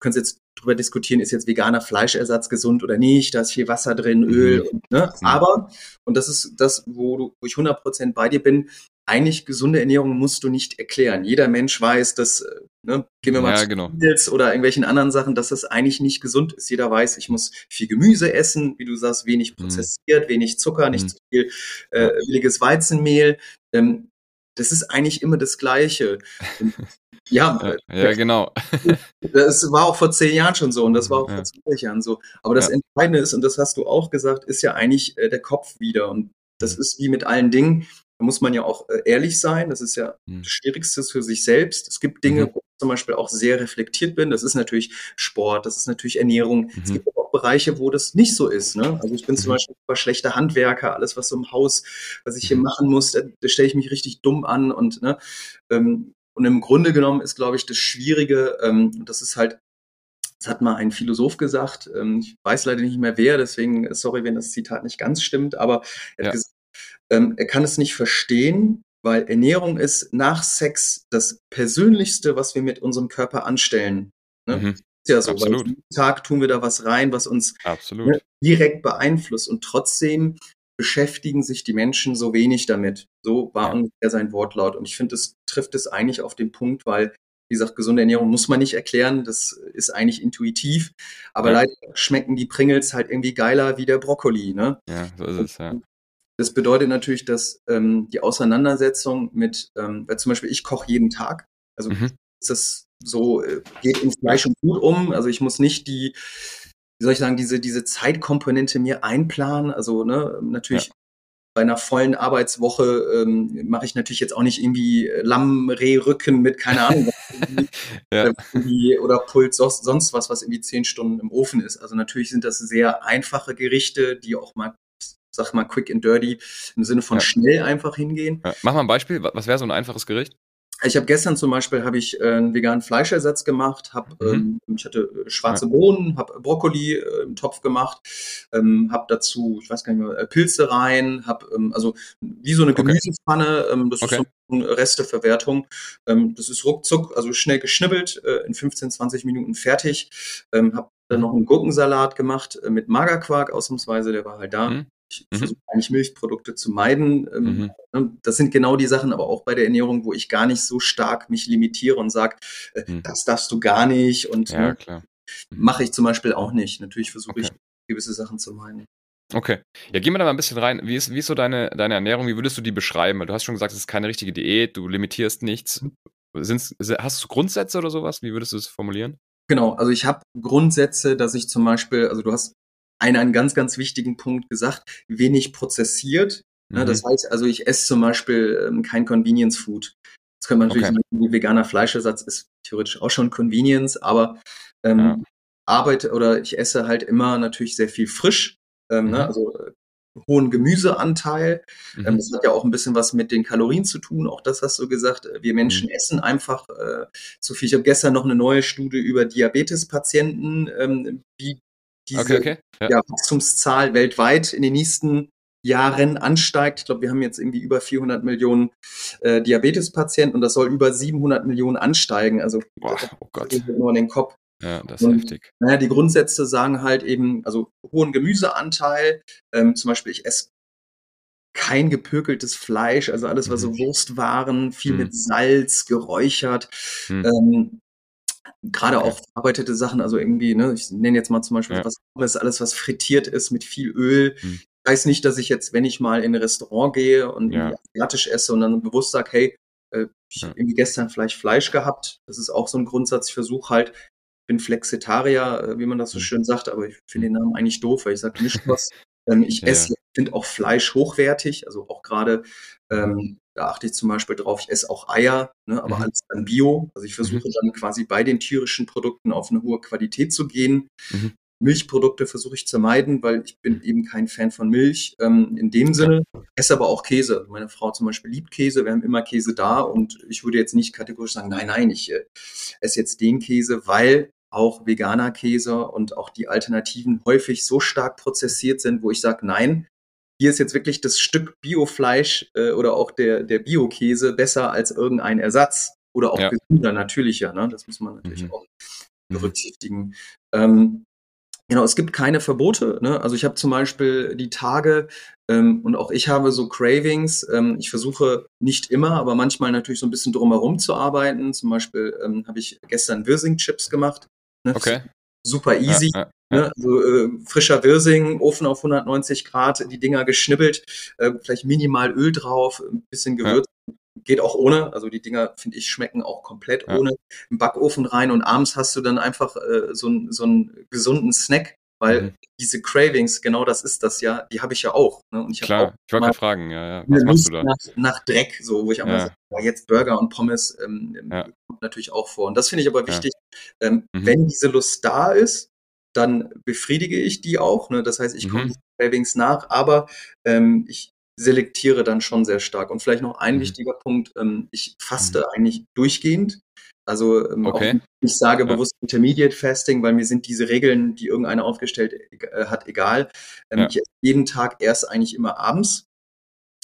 Speaker 3: können jetzt drüber diskutieren, ist jetzt veganer Fleischersatz gesund oder nicht, da ist viel Wasser drin, mhm. Öl, und, ne? Mhm. aber, und das ist das, wo, du, wo ich 100% bei dir bin, eigentlich gesunde Ernährung musst du nicht erklären. Jeder Mensch weiß, dass, äh, ne, gehen wir mal
Speaker 1: ja,
Speaker 3: zu
Speaker 1: genau.
Speaker 3: oder irgendwelchen anderen Sachen, dass das eigentlich nicht gesund ist. Jeder weiß, ich muss viel Gemüse essen, wie du sagst, wenig mhm. prozessiert, mhm. wenig Zucker, nicht mhm. zu viel äh, billiges Weizenmehl. Ähm, das ist eigentlich immer das Gleiche.
Speaker 1: ja, ja, ja, genau.
Speaker 3: Das war auch vor zehn Jahren schon so und das war auch ja. vor 20 Jahren so. Aber das. Entscheidende ist, und das hast du auch gesagt, ist ja eigentlich äh, der Kopf wieder. Und das mhm. ist wie mit allen Dingen. Da muss man ja auch äh, ehrlich sein. Das ist ja mhm. das Schwierigste für sich selbst. Es gibt Dinge, mhm. wo ich zum Beispiel auch sehr reflektiert bin. Das ist natürlich Sport, das ist natürlich Ernährung. Mhm. Es gibt auch Bereiche, wo das nicht so ist. Ne? Also ich bin zum mhm. Beispiel super schlechter Handwerker. Alles, was so im Haus, was ich hier mhm. machen muss, da, da stelle ich mich richtig dumm an. Und, ne, ähm, und im Grunde genommen ist, glaube ich, das Schwierige, ähm, das ist halt das hat mal ein Philosoph gesagt, ähm, ich weiß leider nicht mehr wer, deswegen sorry, wenn das Zitat nicht ganz stimmt, aber er, ja. gesagt, ähm, er kann es nicht verstehen, weil Ernährung ist nach Sex das Persönlichste, was wir mit unserem Körper anstellen. Ne? Mhm. Ist ja so, Absolut. weil jeden Tag tun wir da was rein, was uns ne, direkt beeinflusst und trotzdem beschäftigen sich die Menschen so wenig damit. So war ja. ungefähr sein Wortlaut und ich finde, das trifft es eigentlich auf den Punkt, weil wie gesagt, gesunde Ernährung muss man nicht erklären, das ist eigentlich intuitiv. Aber ja. leider schmecken die Pringles halt irgendwie geiler wie der Brokkoli. Ne?
Speaker 1: Ja, so ist es, ja.
Speaker 3: Das bedeutet natürlich, dass ähm, die Auseinandersetzung mit, ähm, weil zum Beispiel ich koche jeden Tag, also mhm. ist das so, äh, geht ins Fleisch und Blut um. Also ich muss nicht die, wie soll ich sagen, diese, diese Zeitkomponente mir einplanen. Also ne, natürlich ja. bei einer vollen Arbeitswoche ähm, mache ich natürlich jetzt auch nicht irgendwie Lamm, Rehrücken mit, keine Ahnung, ja. oder Puls, sonst was, was irgendwie zehn Stunden im Ofen ist. Also natürlich sind das sehr einfache Gerichte, die auch mal sag mal, quick and dirty, im Sinne von ja. schnell einfach hingehen.
Speaker 1: Ja. Mach mal ein Beispiel, was wäre so ein einfaches Gericht?
Speaker 3: Ich habe gestern zum Beispiel habe ich äh, einen veganen Fleischersatz gemacht, hab, mhm. ähm, ich hatte äh, schwarze. Bohnen, habe Brokkoli äh, im Topf gemacht, ähm, habe dazu, ich weiß gar nicht mehr, äh, Pilze rein, habe ähm, also wie so eine Gemüsepfanne, ähm, das okay. ist so eine Resteverwertung. Ähm, das ist ruckzuck, also schnell geschnibbelt, äh, in 15, 20 Minuten fertig. Ähm, habe dann noch einen Gurkensalat gemacht mit Magerquark ausnahmsweise, der war halt da. Mhm. Ich mhm. versuche eigentlich Milchprodukte zu meiden. Ähm, mhm. Ne, das sind genau die Sachen, aber auch bei der Ernährung, wo ich gar nicht so stark mich limitiere und sage, äh, mhm. das darfst du gar nicht. Und ja, ne, mhm. mache ich zum Beispiel auch nicht. Natürlich versuche okay. ich gewisse Sachen zu meiden.
Speaker 1: Okay. Ja, gehen wir da mal ein bisschen rein. Wie ist, wie ist so deine, deine Ernährung? Wie würdest du die beschreiben? Du hast schon gesagt, es ist keine richtige Diät, du limitierst nichts. Mhm. Sind's, hast du Grundsätze oder sowas? Wie würdest du es formulieren?
Speaker 3: Genau, also ich habe Grundsätze, dass ich zum Beispiel, also du hast einen, einen ganz, ganz wichtigen Punkt gesagt, wenig prozessiert. Ne? Mhm. Das heißt also, ich esse zum Beispiel ähm, kein Convenience Food. Das könnte man natürlich okay. sagen, veganer Fleischersatz ist theoretisch auch schon Convenience, aber ähm, ja. arbeite oder ich esse halt immer natürlich sehr viel frisch. Ähm, ne? mhm. ne? Also äh, hohen Gemüseanteil. Mhm. Ähm, das hat ja auch ein bisschen was mit den Kalorien zu tun. Auch das hast du gesagt. Wir Menschen mhm. essen einfach äh, zu viel. Ich habe gestern noch eine neue Studie über Diabetespatienten, ähm, wie diese okay, okay. Ja. Ja, Wachstumszahl weltweit in den nächsten Jahren ansteigt. Ich glaube, wir haben jetzt irgendwie über 400 Millionen äh, Diabetespatienten und das soll über 700 Millionen ansteigen. Also
Speaker 1: Boah, oh Gott.
Speaker 3: nur an den Kopf.
Speaker 1: Ja, das ist und, heftig.
Speaker 3: Naja, die Grundsätze sagen halt eben, also hohen Gemüseanteil, ähm, zum Beispiel ich esse kein gepökeltes Fleisch, also alles, was so mhm. Wurstwaren, viel mhm. mit Salz, geräuchert. Mhm. Ähm, gerade okay. auch verarbeitete Sachen, also irgendwie, ne, ich nenne jetzt mal zum Beispiel ja. was alles, alles, was frittiert ist mit viel Öl. Hm. Ich weiß nicht, dass ich jetzt, wenn ich mal in ein Restaurant gehe und ja. asiatisch esse und dann bewusst sage, hey, äh, ich ja. habe irgendwie gestern vielleicht Fleisch gehabt. Das ist auch so ein Grundsatz. Ich versuche halt, ich bin Flexitarier, äh, wie man das so hm. schön sagt, aber ich finde den Namen eigentlich doof, weil ich sage nicht was. ähm, ich ja, esse, finde auch Fleisch hochwertig, also auch gerade ähm, da achte ich zum Beispiel drauf, ich esse auch Eier, ne, aber mhm. alles dann Bio. Also ich versuche mhm. dann quasi bei den tierischen Produkten auf eine hohe Qualität zu gehen. Mhm. Milchprodukte versuche ich zu meiden, weil ich bin eben kein Fan von Milch ähm, in dem Sinne. Esse aber auch Käse. Meine Frau zum Beispiel liebt Käse. Wir haben immer Käse da und ich würde jetzt nicht kategorisch sagen, nein, nein, ich äh, esse jetzt den Käse, weil auch veganer Käse und auch die Alternativen häufig so stark prozessiert sind, wo ich sage, nein, hier ist jetzt wirklich das Stück Biofleisch äh, oder auch der, der Biokäse besser als irgendein Ersatz oder auch ja. gesünder, natürlicher. Ne? Das muss man natürlich mhm. auch mhm. berücksichtigen. Ähm, genau, es gibt keine Verbote. Ne? Also ich habe zum Beispiel die Tage ähm, und auch ich habe so Cravings. Ähm, ich versuche nicht immer, aber manchmal natürlich so ein bisschen drumherum zu arbeiten. Zum Beispiel ähm, habe ich gestern Wirsing-Chips gemacht.
Speaker 1: Ne? Okay.
Speaker 3: Super easy. Ja, ja. Ne? Also äh, frischer Wirsing, Ofen auf 190 Grad, die Dinger geschnibbelt, äh, vielleicht minimal Öl drauf, ein bisschen Gewürz. Ja. Geht auch ohne. Also die Dinger, finde ich, schmecken auch komplett ja. ohne. Im Backofen rein und abends hast du dann einfach äh, so, so einen gesunden Snack, weil mhm. diese Cravings, genau das ist das ja, die habe ich ja auch. Ne? Und
Speaker 1: ich Klar, auch ich wollte gerade fragen, ja, ja.
Speaker 3: Was machst du da? Nach, nach, Dreck, so, wo ich auch ja. mal sage, oh, jetzt Burger und Pommes ähm, ja. kommt natürlich auch vor. Und das finde ich aber wichtig, ähm, mhm. wenn diese Lust da ist, dann befriedige ich die auch. Ne? Das heißt, ich komme mhm. Cravings nach, aber ähm, ich selektiere dann schon sehr stark. Und vielleicht noch ein
Speaker 1: Mhm.
Speaker 3: wichtiger Punkt, ähm, ich faste eigentlich durchgehend. Also ähm, auch
Speaker 1: Okay.
Speaker 3: ich sage
Speaker 1: Ja.
Speaker 3: bewusst Intermediate Fasting, weil mir sind diese Regeln, die irgendeiner aufgestellt äh, hat, egal. Ähm,
Speaker 1: Ja.
Speaker 3: Ich esse jeden Tag erst eigentlich immer abends.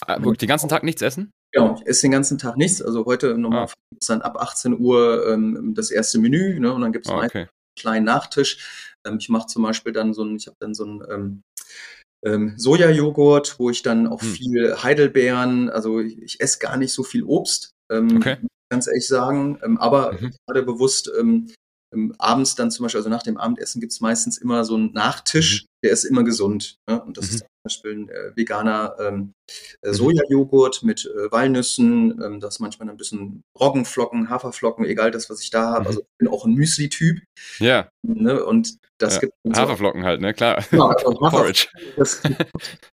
Speaker 1: Ah, wirklich den ganzen Tag nichts essen?
Speaker 3: Genau, ich esse den ganzen Tag nichts. Also heute nochmal
Speaker 1: Ah.
Speaker 3: dann ab 18 Uhr ähm, das erste Menü, ne? Und dann gibt's
Speaker 1: Ah,
Speaker 3: meist
Speaker 1: okay.
Speaker 3: Einen kleinen Nachtisch. Ähm, ich mache zum Beispiel dann so ein, ich habe dann so ein ähm, ähm, Sojajoghurt, wo ich dann auch
Speaker 1: Hm.
Speaker 3: viel Heidelbeeren, also ich, ich esse gar nicht so viel Obst, ähm,
Speaker 1: Okay.
Speaker 3: ganz ehrlich sagen, ähm, aber
Speaker 1: Mhm.
Speaker 3: gerade bewusst ähm, ähm, abends dann zum Beispiel, also nach dem Abendessen gibt's meistens immer so einen Nachtisch, der ist immer gesund. Ne? Und das
Speaker 1: Mhm.
Speaker 3: ist Beispiel ein äh, veganer ähm, äh. Sojajoghurt mit äh, Walnüssen, ähm, das manchmal ein bisschen Roggenflocken, Haferflocken, egal das, was ich da habe.
Speaker 1: Mhm.
Speaker 3: Also ich bin auch ein Müsli-Typ.
Speaker 1: Ja,
Speaker 3: Ne? Und das
Speaker 1: Ja.
Speaker 3: gibt.
Speaker 1: Haferflocken halt, ne? Klar.
Speaker 3: Genau, also
Speaker 1: Porridge.
Speaker 3: das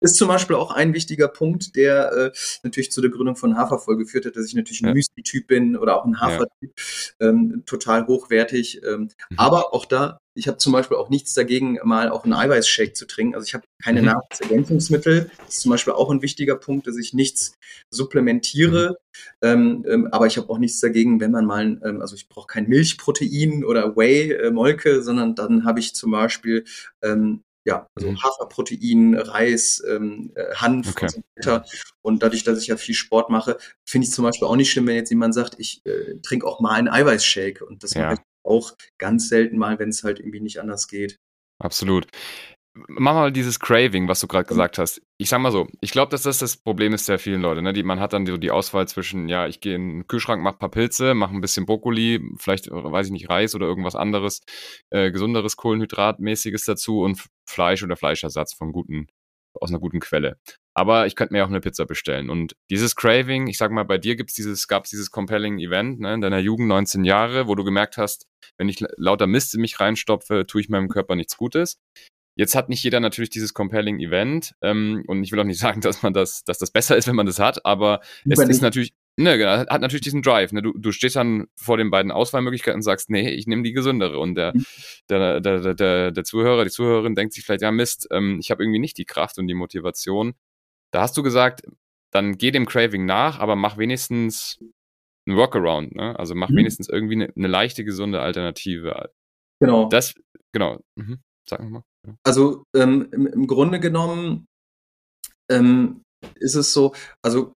Speaker 3: ist zum Beispiel auch ein wichtiger Punkt, der äh, natürlich zu der Gründung von Hafervoll geführt hat, dass ich natürlich ein
Speaker 1: Ja.
Speaker 3: Müsli-Typ bin oder auch ein Hafertyp, ähm, total hochwertig. Ähm,
Speaker 1: Mhm.
Speaker 3: Aber auch da, ich habe zum Beispiel auch nichts dagegen, mal auch einen Eiweißshake zu trinken. Also ich habe keine
Speaker 1: Mhm.
Speaker 3: Nahrungsergänzungsmittel. Das ist zum Beispiel auch ein wichtiger Punkt, dass ich nichts supplementiere. Ähm, ähm, aber ich habe auch nichts dagegen, wenn man mal, ähm, also ich brauche kein Milchprotein oder Whey, äh, Molke, sondern dann habe ich zum Beispiel ähm, ja, also
Speaker 1: Mhm.
Speaker 3: Haferprotein, Reis, ähm, äh, Hanf
Speaker 1: Okay.
Speaker 3: und so weiter. Und dadurch, dass ich ja viel Sport mache, finde ich zum Beispiel auch nicht schlimm, wenn jetzt jemand sagt, ich äh, trinke auch mal einen Eiweißshake. Und das
Speaker 1: Ja.
Speaker 3: mache ich auch ganz selten mal, wenn es halt irgendwie nicht anders geht.
Speaker 1: Absolut. Mach mal dieses Craving, was du gerade gesagt hast. Ich sag mal so, ich glaube, dass das das Problem ist der vielen Leute. Ne? Die, man hat dann so die Auswahl zwischen, ja, ich gehe in den Kühlschrank, mach ein paar Pilze, mach ein bisschen Brokkoli, vielleicht, äh, weiß ich nicht, Reis oder irgendwas anderes, äh, gesunderes Kohlenhydratmäßiges dazu und Fleisch oder Fleischersatz von guten, aus einer guten Quelle. Aber ich könnte mir auch eine Pizza bestellen. Und dieses Craving, ich sag mal, bei dir gibt's dieses, gab's dieses compelling Event ne, in deiner Jugend, 19 Jahre, wo du gemerkt hast, wenn ich lauter Mist in mich reinstopfe, tue ich meinem Körper nichts Gutes. Jetzt hat nicht jeder natürlich dieses compelling Event ähm, und ich will auch nicht sagen, dass man das, dass das besser ist, wenn man das hat, aber es
Speaker 3: Lieber
Speaker 1: ist natürlich, ne, genau, hat natürlich diesen Drive. Ne? Du, du stehst dann vor den beiden Auswahlmöglichkeiten und sagst, nee, ich nehme die gesündere. Und der,
Speaker 3: Mhm.
Speaker 1: der, der, der, der, der Zuhörer, die Zuhörerin denkt sich vielleicht, ja Mist, ähm, ich habe irgendwie nicht die Kraft und die Motivation. Da hast du gesagt, dann geh dem Craving nach, aber mach wenigstens ein Workaround, ne? Also mach
Speaker 3: Mhm.
Speaker 1: wenigstens irgendwie eine, eine leichte, gesunde Alternative.
Speaker 3: Genau.
Speaker 1: Das, genau. Mhm. Sag nochmal.
Speaker 3: Also ähm, im, im Grunde genommen ähm, ist es so, also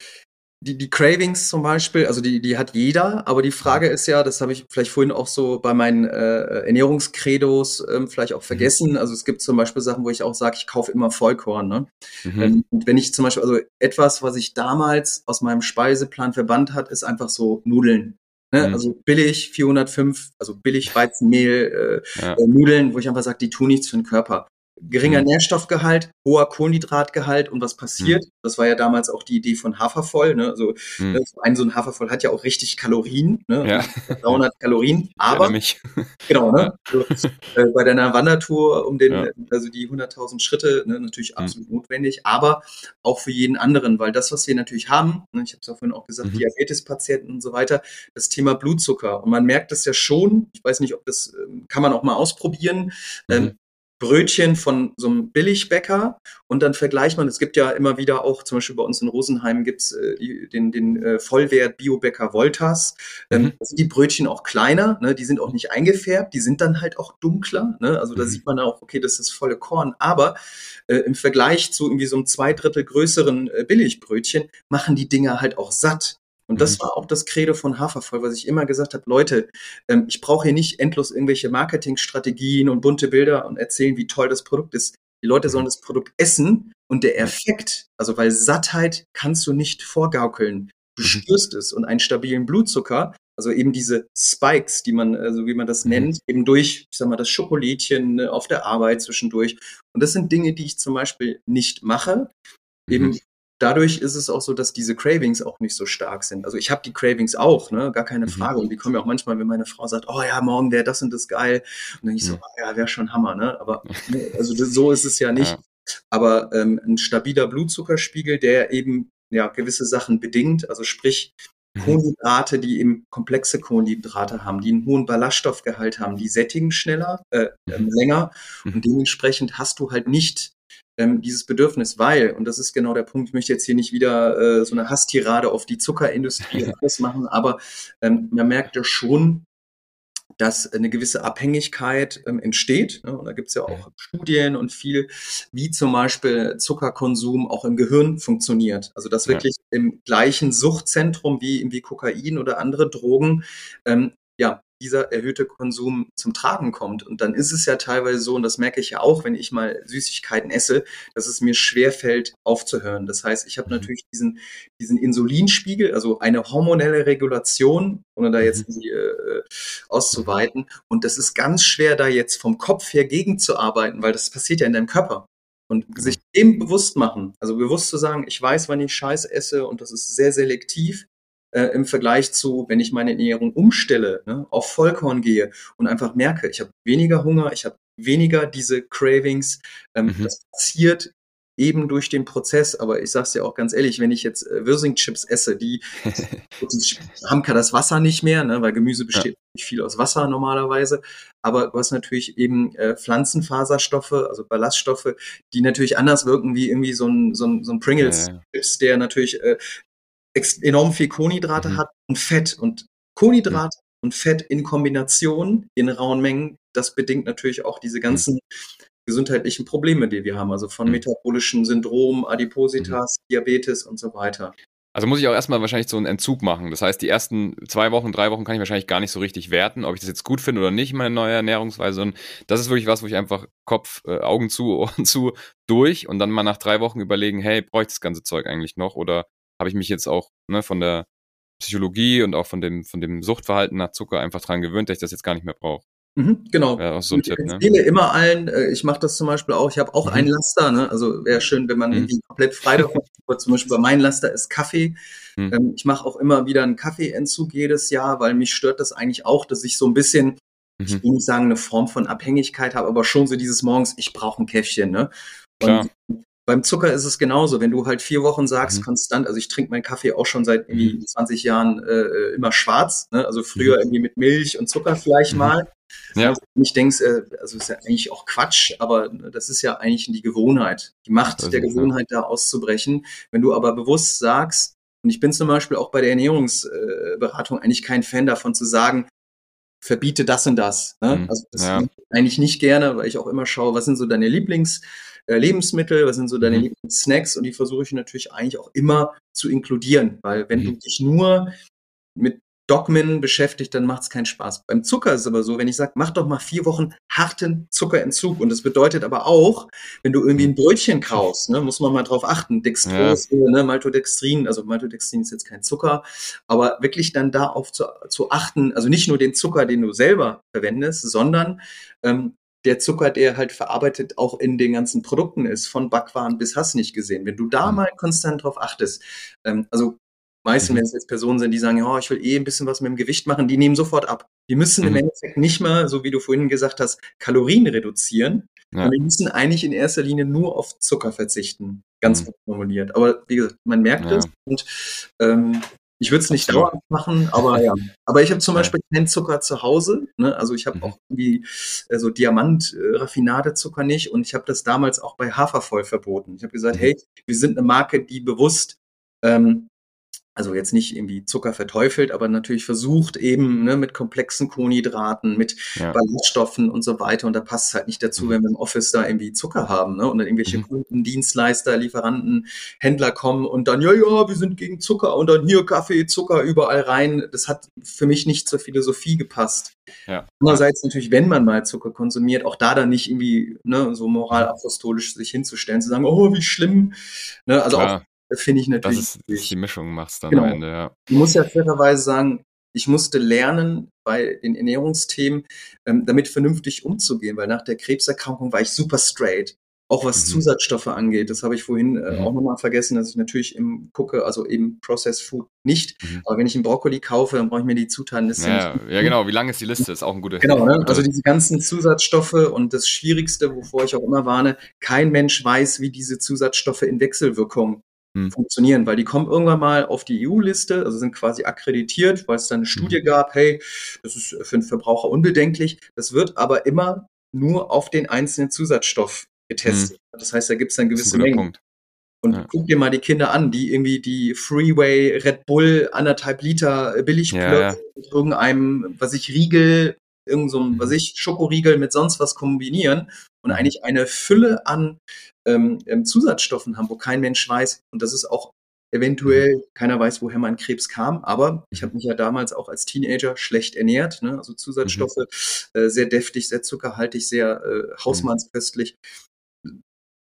Speaker 3: die, die Cravings zum Beispiel, also die, die hat jeder, aber die Frage ist ja, das habe ich vielleicht vorhin auch so bei meinen äh, Ernährungskredos ähm, vielleicht auch vergessen. Also es gibt zum Beispiel Sachen, wo ich auch sage, ich kaufe immer Vollkorn. Ne?
Speaker 1: Mhm.
Speaker 3: Ähm, und wenn ich zum Beispiel, also etwas, was ich damals aus meinem Speiseplan verbannt hat, ist einfach so Nudeln. Ne?
Speaker 1: Mhm.
Speaker 3: Also billig 405, also billig Weizenmehl, äh,
Speaker 1: Ja.
Speaker 3: äh, Nudeln, wo ich einfach sage, die tun nichts für den Körper. Geringer
Speaker 1: Mhm.
Speaker 3: Nährstoffgehalt, hoher Kohlenhydratgehalt und was passiert? Das war ja damals auch die Idee von Hafervoll. Ne? Also
Speaker 1: Mhm.
Speaker 3: ne, ein so ein Hafervoll hat ja auch richtig Kalorien, ne?
Speaker 1: Ja.
Speaker 3: 300 Kalorien,
Speaker 1: Ich erinnere
Speaker 3: aber
Speaker 1: mich.
Speaker 3: Genau, ne? Also, äh, bei deiner Wandertour um den,
Speaker 1: Ja.
Speaker 3: äh, also die 100.000 Schritte, ne, natürlich
Speaker 1: Mhm.
Speaker 3: absolut notwendig, aber auch für jeden anderen, weil das, was wir natürlich haben, ne, ich habe es ja vorhin auch gesagt,
Speaker 1: Mhm.
Speaker 3: Diabetespatienten und so weiter, das Thema Blutzucker. Und man merkt das ja schon, ich weiß nicht, ob das, ähm, kann man auch mal ausprobieren, ähm,
Speaker 1: Mhm.
Speaker 3: Brötchen von so einem Billigbäcker und dann vergleicht man, es gibt ja immer wieder auch, zum Beispiel bei uns in Rosenheim gibt's äh, den, den äh, Vollwert Biobäcker Voltas. Ähm,
Speaker 1: Mhm.
Speaker 3: da sind die Brötchen auch kleiner, ne? die sind auch nicht eingefärbt, die sind dann halt auch dunkler. Ne? Also da
Speaker 1: Mhm.
Speaker 3: sieht man auch, okay, das ist volle Korn. Aber äh, im Vergleich zu irgendwie so einem zwei Drittel größeren äh, Billigbrötchen machen die Dinger halt auch satt. Und das
Speaker 1: Mhm.
Speaker 3: war auch das Credo von Hafervoll, was ich immer gesagt habe, Leute, ähm, ich brauche hier nicht endlos irgendwelche Marketingstrategien und bunte Bilder und erzählen, wie toll das Produkt ist. Die Leute sollen das Produkt essen und der Effekt, also weil Sattheit kannst du nicht vorgaukeln. Du
Speaker 1: Mhm.
Speaker 3: spürst es und einen stabilen Blutzucker, also eben diese Spikes, die man, also wie man das
Speaker 1: Mhm.
Speaker 3: nennt, eben durch, ich sag mal, das Schokolädchen ne, auf der Arbeit zwischendurch. Und das sind Dinge, die ich zum Beispiel nicht mache. Eben
Speaker 1: Mhm.
Speaker 3: Dadurch ist es auch so, dass diese Cravings auch nicht so stark sind. Also ich habe die Cravings auch, ne, gar keine
Speaker 1: Mhm.
Speaker 3: Frage. Und die kommen ja auch manchmal, wenn meine Frau sagt, oh ja, morgen wäre das und das geil. Und dann ich so,
Speaker 1: Mhm.
Speaker 3: oh, ja, wäre schon Hammer, ne? Aber ne, also das, so ist es ja nicht.
Speaker 1: Ja.
Speaker 3: Aber ähm, ein stabiler Blutzuckerspiegel, der eben ja gewisse Sachen bedingt, also sprich
Speaker 1: Mhm.
Speaker 3: Kohlenhydrate, die eben komplexe Kohlenhydrate haben, die einen hohen Ballaststoffgehalt haben, die sättigen schneller, äh, ähm, länger
Speaker 1: Mhm.
Speaker 3: und dementsprechend hast du halt nicht ähm, dieses Bedürfnis, weil, und das ist genau der Punkt, ich möchte jetzt hier nicht wieder äh, so eine Hasstirade auf die Zuckerindustrie alles machen, aber ähm, man merkt ja schon, dass eine gewisse Abhängigkeit ähm, entsteht. Ne? Und da gibt es ja auch Studien und viel, wie zum Beispiel Zuckerkonsum auch im Gehirn funktioniert. Also dass wirklich ja. im gleichen Suchtzentrum wie, wie Kokain oder andere Drogen ähm, ja, dieser erhöhte Konsum zum Tragen kommt. Und dann ist es ja teilweise so, und das merke ich ja auch, wenn ich mal Süßigkeiten esse, dass es mir schwerfällt, aufzuhören. Das heißt, ich habe mhm. natürlich diesen, diesen Insulinspiegel, also eine hormonelle Regulation, ohne da jetzt mhm. äh, auszuweiten. Und das ist ganz schwer, da jetzt vom Kopf her gegenzuarbeiten, weil das passiert ja in deinem Körper. Und genau. sich dem bewusst machen, also bewusst zu sagen, ich weiß, wann ich Scheiß esse und das ist sehr selektiv äh, im Vergleich zu, wenn ich meine Ernährung umstelle, ne, auf Vollkorn gehe und einfach merke, ich habe weniger Hunger, ich habe weniger diese Cravings. Ähm, mhm. Das passiert eben durch den Prozess. Aber ich sage es dir auch ganz ehrlich, wenn ich jetzt äh, Wirsing-Chips esse, die, haben das Wasser nicht mehr, ne, weil Gemüse besteht ja. viel aus Wasser normalerweise. Aber du hast natürlich eben äh, Pflanzenfaserstoffe, also Ballaststoffe, die natürlich anders wirken wie irgendwie so ein, so ein, so ein Pringles-Chips, der natürlich äh, enorm viel Kohlenhydrate mhm. hat und Fett. Und Kohlenhydrate mhm. und Fett in Kombination in rauen Mengen, das bedingt natürlich auch diese ganzen mhm. gesundheitlichen Probleme, die wir haben, also von mhm. metabolischen Syndrom, Adipositas, mhm. Diabetes und so weiter.
Speaker 1: Also muss ich auch erstmal wahrscheinlich so einen Entzug machen. Das heißt, die ersten zwei Wochen, drei Wochen kann ich wahrscheinlich gar nicht so richtig werten, ob ich das jetzt gut finde oder nicht, meine neue Ernährungsweise. Und das ist wirklich was, wo ich einfach Kopf, äh, Augen zu, Ohren zu, durch und dann mal nach drei Wochen überlegen, hey, brauche ich das ganze Zeug eigentlich noch oder habe ich mich jetzt auch ne, von der Psychologie und auch von dem, von dem Suchtverhalten nach Zucker einfach dran gewöhnt, dass ich das jetzt gar nicht mehr brauche.
Speaker 3: Mhm, genau.
Speaker 1: Ja, auch so ein Tipp,
Speaker 3: ne? ich empfehle immer allen, äh, ich mache das zum Beispiel auch, ich habe auch mhm. einen Laster, ne? also wäre schön, wenn man mhm. irgendwie komplett frei davon ist. Zum Beispiel bei meinem Laster ist Kaffee. Mhm. Ähm, ich mache auch immer wieder einen Kaffeeentzug jedes Jahr, weil mich stört das eigentlich auch, dass ich so ein bisschen, ich mhm. will nicht sagen, eine Form von Abhängigkeit habe, aber schon so dieses morgens, ich brauche ein Käffchen. Ne? Und beim Zucker ist es genauso. Wenn du halt vier Wochen sagst, mhm. konstant, also ich trinke meinen Kaffee auch schon seit irgendwie mhm. 20 Jahren äh, äh, immer schwarz, ne? also früher mhm. irgendwie mit Milch und Zucker vielleicht mhm. mal. Ja. Also ich denke, äh, also ist ja eigentlich auch Quatsch, aber das ist ja eigentlich die Gewohnheit, die Macht der Gewohnheit ja. da auszubrechen. Wenn du aber bewusst sagst, und ich bin zum Beispiel auch bei der Ernährungsberatung eigentlich kein Fan davon zu sagen, verbiete das und das. Ne? Mhm. Also das ja. eigentlich nicht gerne, weil ich auch immer schaue, was sind so deine Lieblings- Lebensmittel, was sind so deine mhm. Lieblingssnacks und die versuche ich natürlich eigentlich auch immer zu inkludieren, weil wenn mhm. du dich nur mit Dogmen beschäftigt, dann macht es keinen Spaß. Beim Zucker ist es aber so, wenn ich sage, mach doch mal vier Wochen harten Zuckerentzug und das bedeutet aber auch, wenn du irgendwie ein Brötchen kaufst, ne, muss man mal drauf achten, Dextrose, ja. ne, Maltodextrin, also Maltodextrin ist jetzt kein Zucker, aber wirklich dann da auf zu, zu achten, also nicht nur den Zucker, den du selber verwendest, sondern ähm, der Zucker, der halt verarbeitet auch in den ganzen Produkten ist, von Backwaren bis hast nicht gesehen. Wenn du da mhm. mal konstant drauf achtest, ähm, also meistens, mhm. wenn es jetzt Personen sind, die sagen, ja, ich will eh ein bisschen was mit dem Gewicht machen, die nehmen sofort ab. Die müssen mhm. im Endeffekt nicht mal, so wie du vorhin gesagt hast, Kalorien reduzieren. Ja. Die müssen eigentlich in erster Linie nur auf Zucker verzichten. Ganz mhm. formuliert. Aber wie gesagt, man merkt es und ähm, ich würde es nicht dauernd machen, aber ja. Aber ich habe zum Beispiel keinen Zucker zu Hause. Ne? Also ich habe mhm. auch irgendwie äh, so Diamant-Raffinade-Zucker nicht und ich habe das damals auch bei Hafervoll verboten. Ich habe gesagt, mhm. hey, wir sind eine Marke, die bewusst ähm, also jetzt nicht irgendwie Zucker verteufelt, aber natürlich versucht eben ne, mit komplexen Kohlenhydraten, mit ja. Ballaststoffen und so weiter. Und da passt es halt nicht dazu, mhm. wenn wir im Office da irgendwie Zucker haben ne, und dann irgendwelche mhm. Kunden, Dienstleister, Lieferanten, Händler kommen und dann, ja, ja, wir sind gegen Zucker und dann hier Kaffee, Zucker überall rein. Das hat für mich nicht zur Philosophie gepasst. Ja. Andererseits natürlich, wenn man mal Zucker konsumiert, auch da dann nicht irgendwie ne, so moralapostolisch sich hinzustellen, zu sagen, oh, wie schlimm. Ne, also Klar. auch finde ich natürlich.
Speaker 1: Das ist die Mischung machst dann genau. am Ende, ja.
Speaker 3: Ich muss ja fairerweise sagen, ich musste lernen bei den Ernährungsthemen, ähm, damit vernünftig umzugehen, weil nach der Krebserkrankung war ich super straight. Auch was mhm. Zusatzstoffe angeht, das habe ich vorhin äh, mhm. auch nochmal vergessen, dass ich natürlich im gucke, also eben Processed Food nicht. Mhm. Aber wenn ich einen Brokkoli kaufe, dann brauche ich mir die Zutatenliste.
Speaker 1: Ja, ja, genau. Wie lang ist die Liste? Ist auch ein guter
Speaker 3: Genau, ne? also diese ganzen Zusatzstoffe und das Schwierigste, wovor ich auch immer warne, kein Mensch weiß, wie diese Zusatzstoffe in Wechselwirkung hm. funktionieren, weil die kommen irgendwann mal auf die EU-Liste, also sind quasi akkreditiert, weil es dann eine hm. Studie gab, hey, das ist für den Verbraucher unbedenklich. Das wird aber immer nur auf den einzelnen Zusatzstoff getestet. Mhm. Das heißt, da gibt es dann gewisse Mengen. Punkt. Und ja. guck dir mal die Kinder an, die irgendwie die Freeway Red Bull anderthalb Liter Billigplötze ja, ja. mit irgendeinem, was ich Riegel, irgend so ein, was ich Schokoriegel mit sonst was kombinieren und mhm. eigentlich eine Fülle an ähm, ähm, Zusatzstoffen haben, wo kein Mensch weiß. Und das ist auch eventuell, mhm. keiner weiß, woher mein Krebs kam, aber ich habe mich ja damals auch als Teenager schlecht ernährt, ne? also Zusatzstoffe, mhm. äh, sehr deftig, sehr zuckerhaltig, sehr äh, hausmannsköstlich.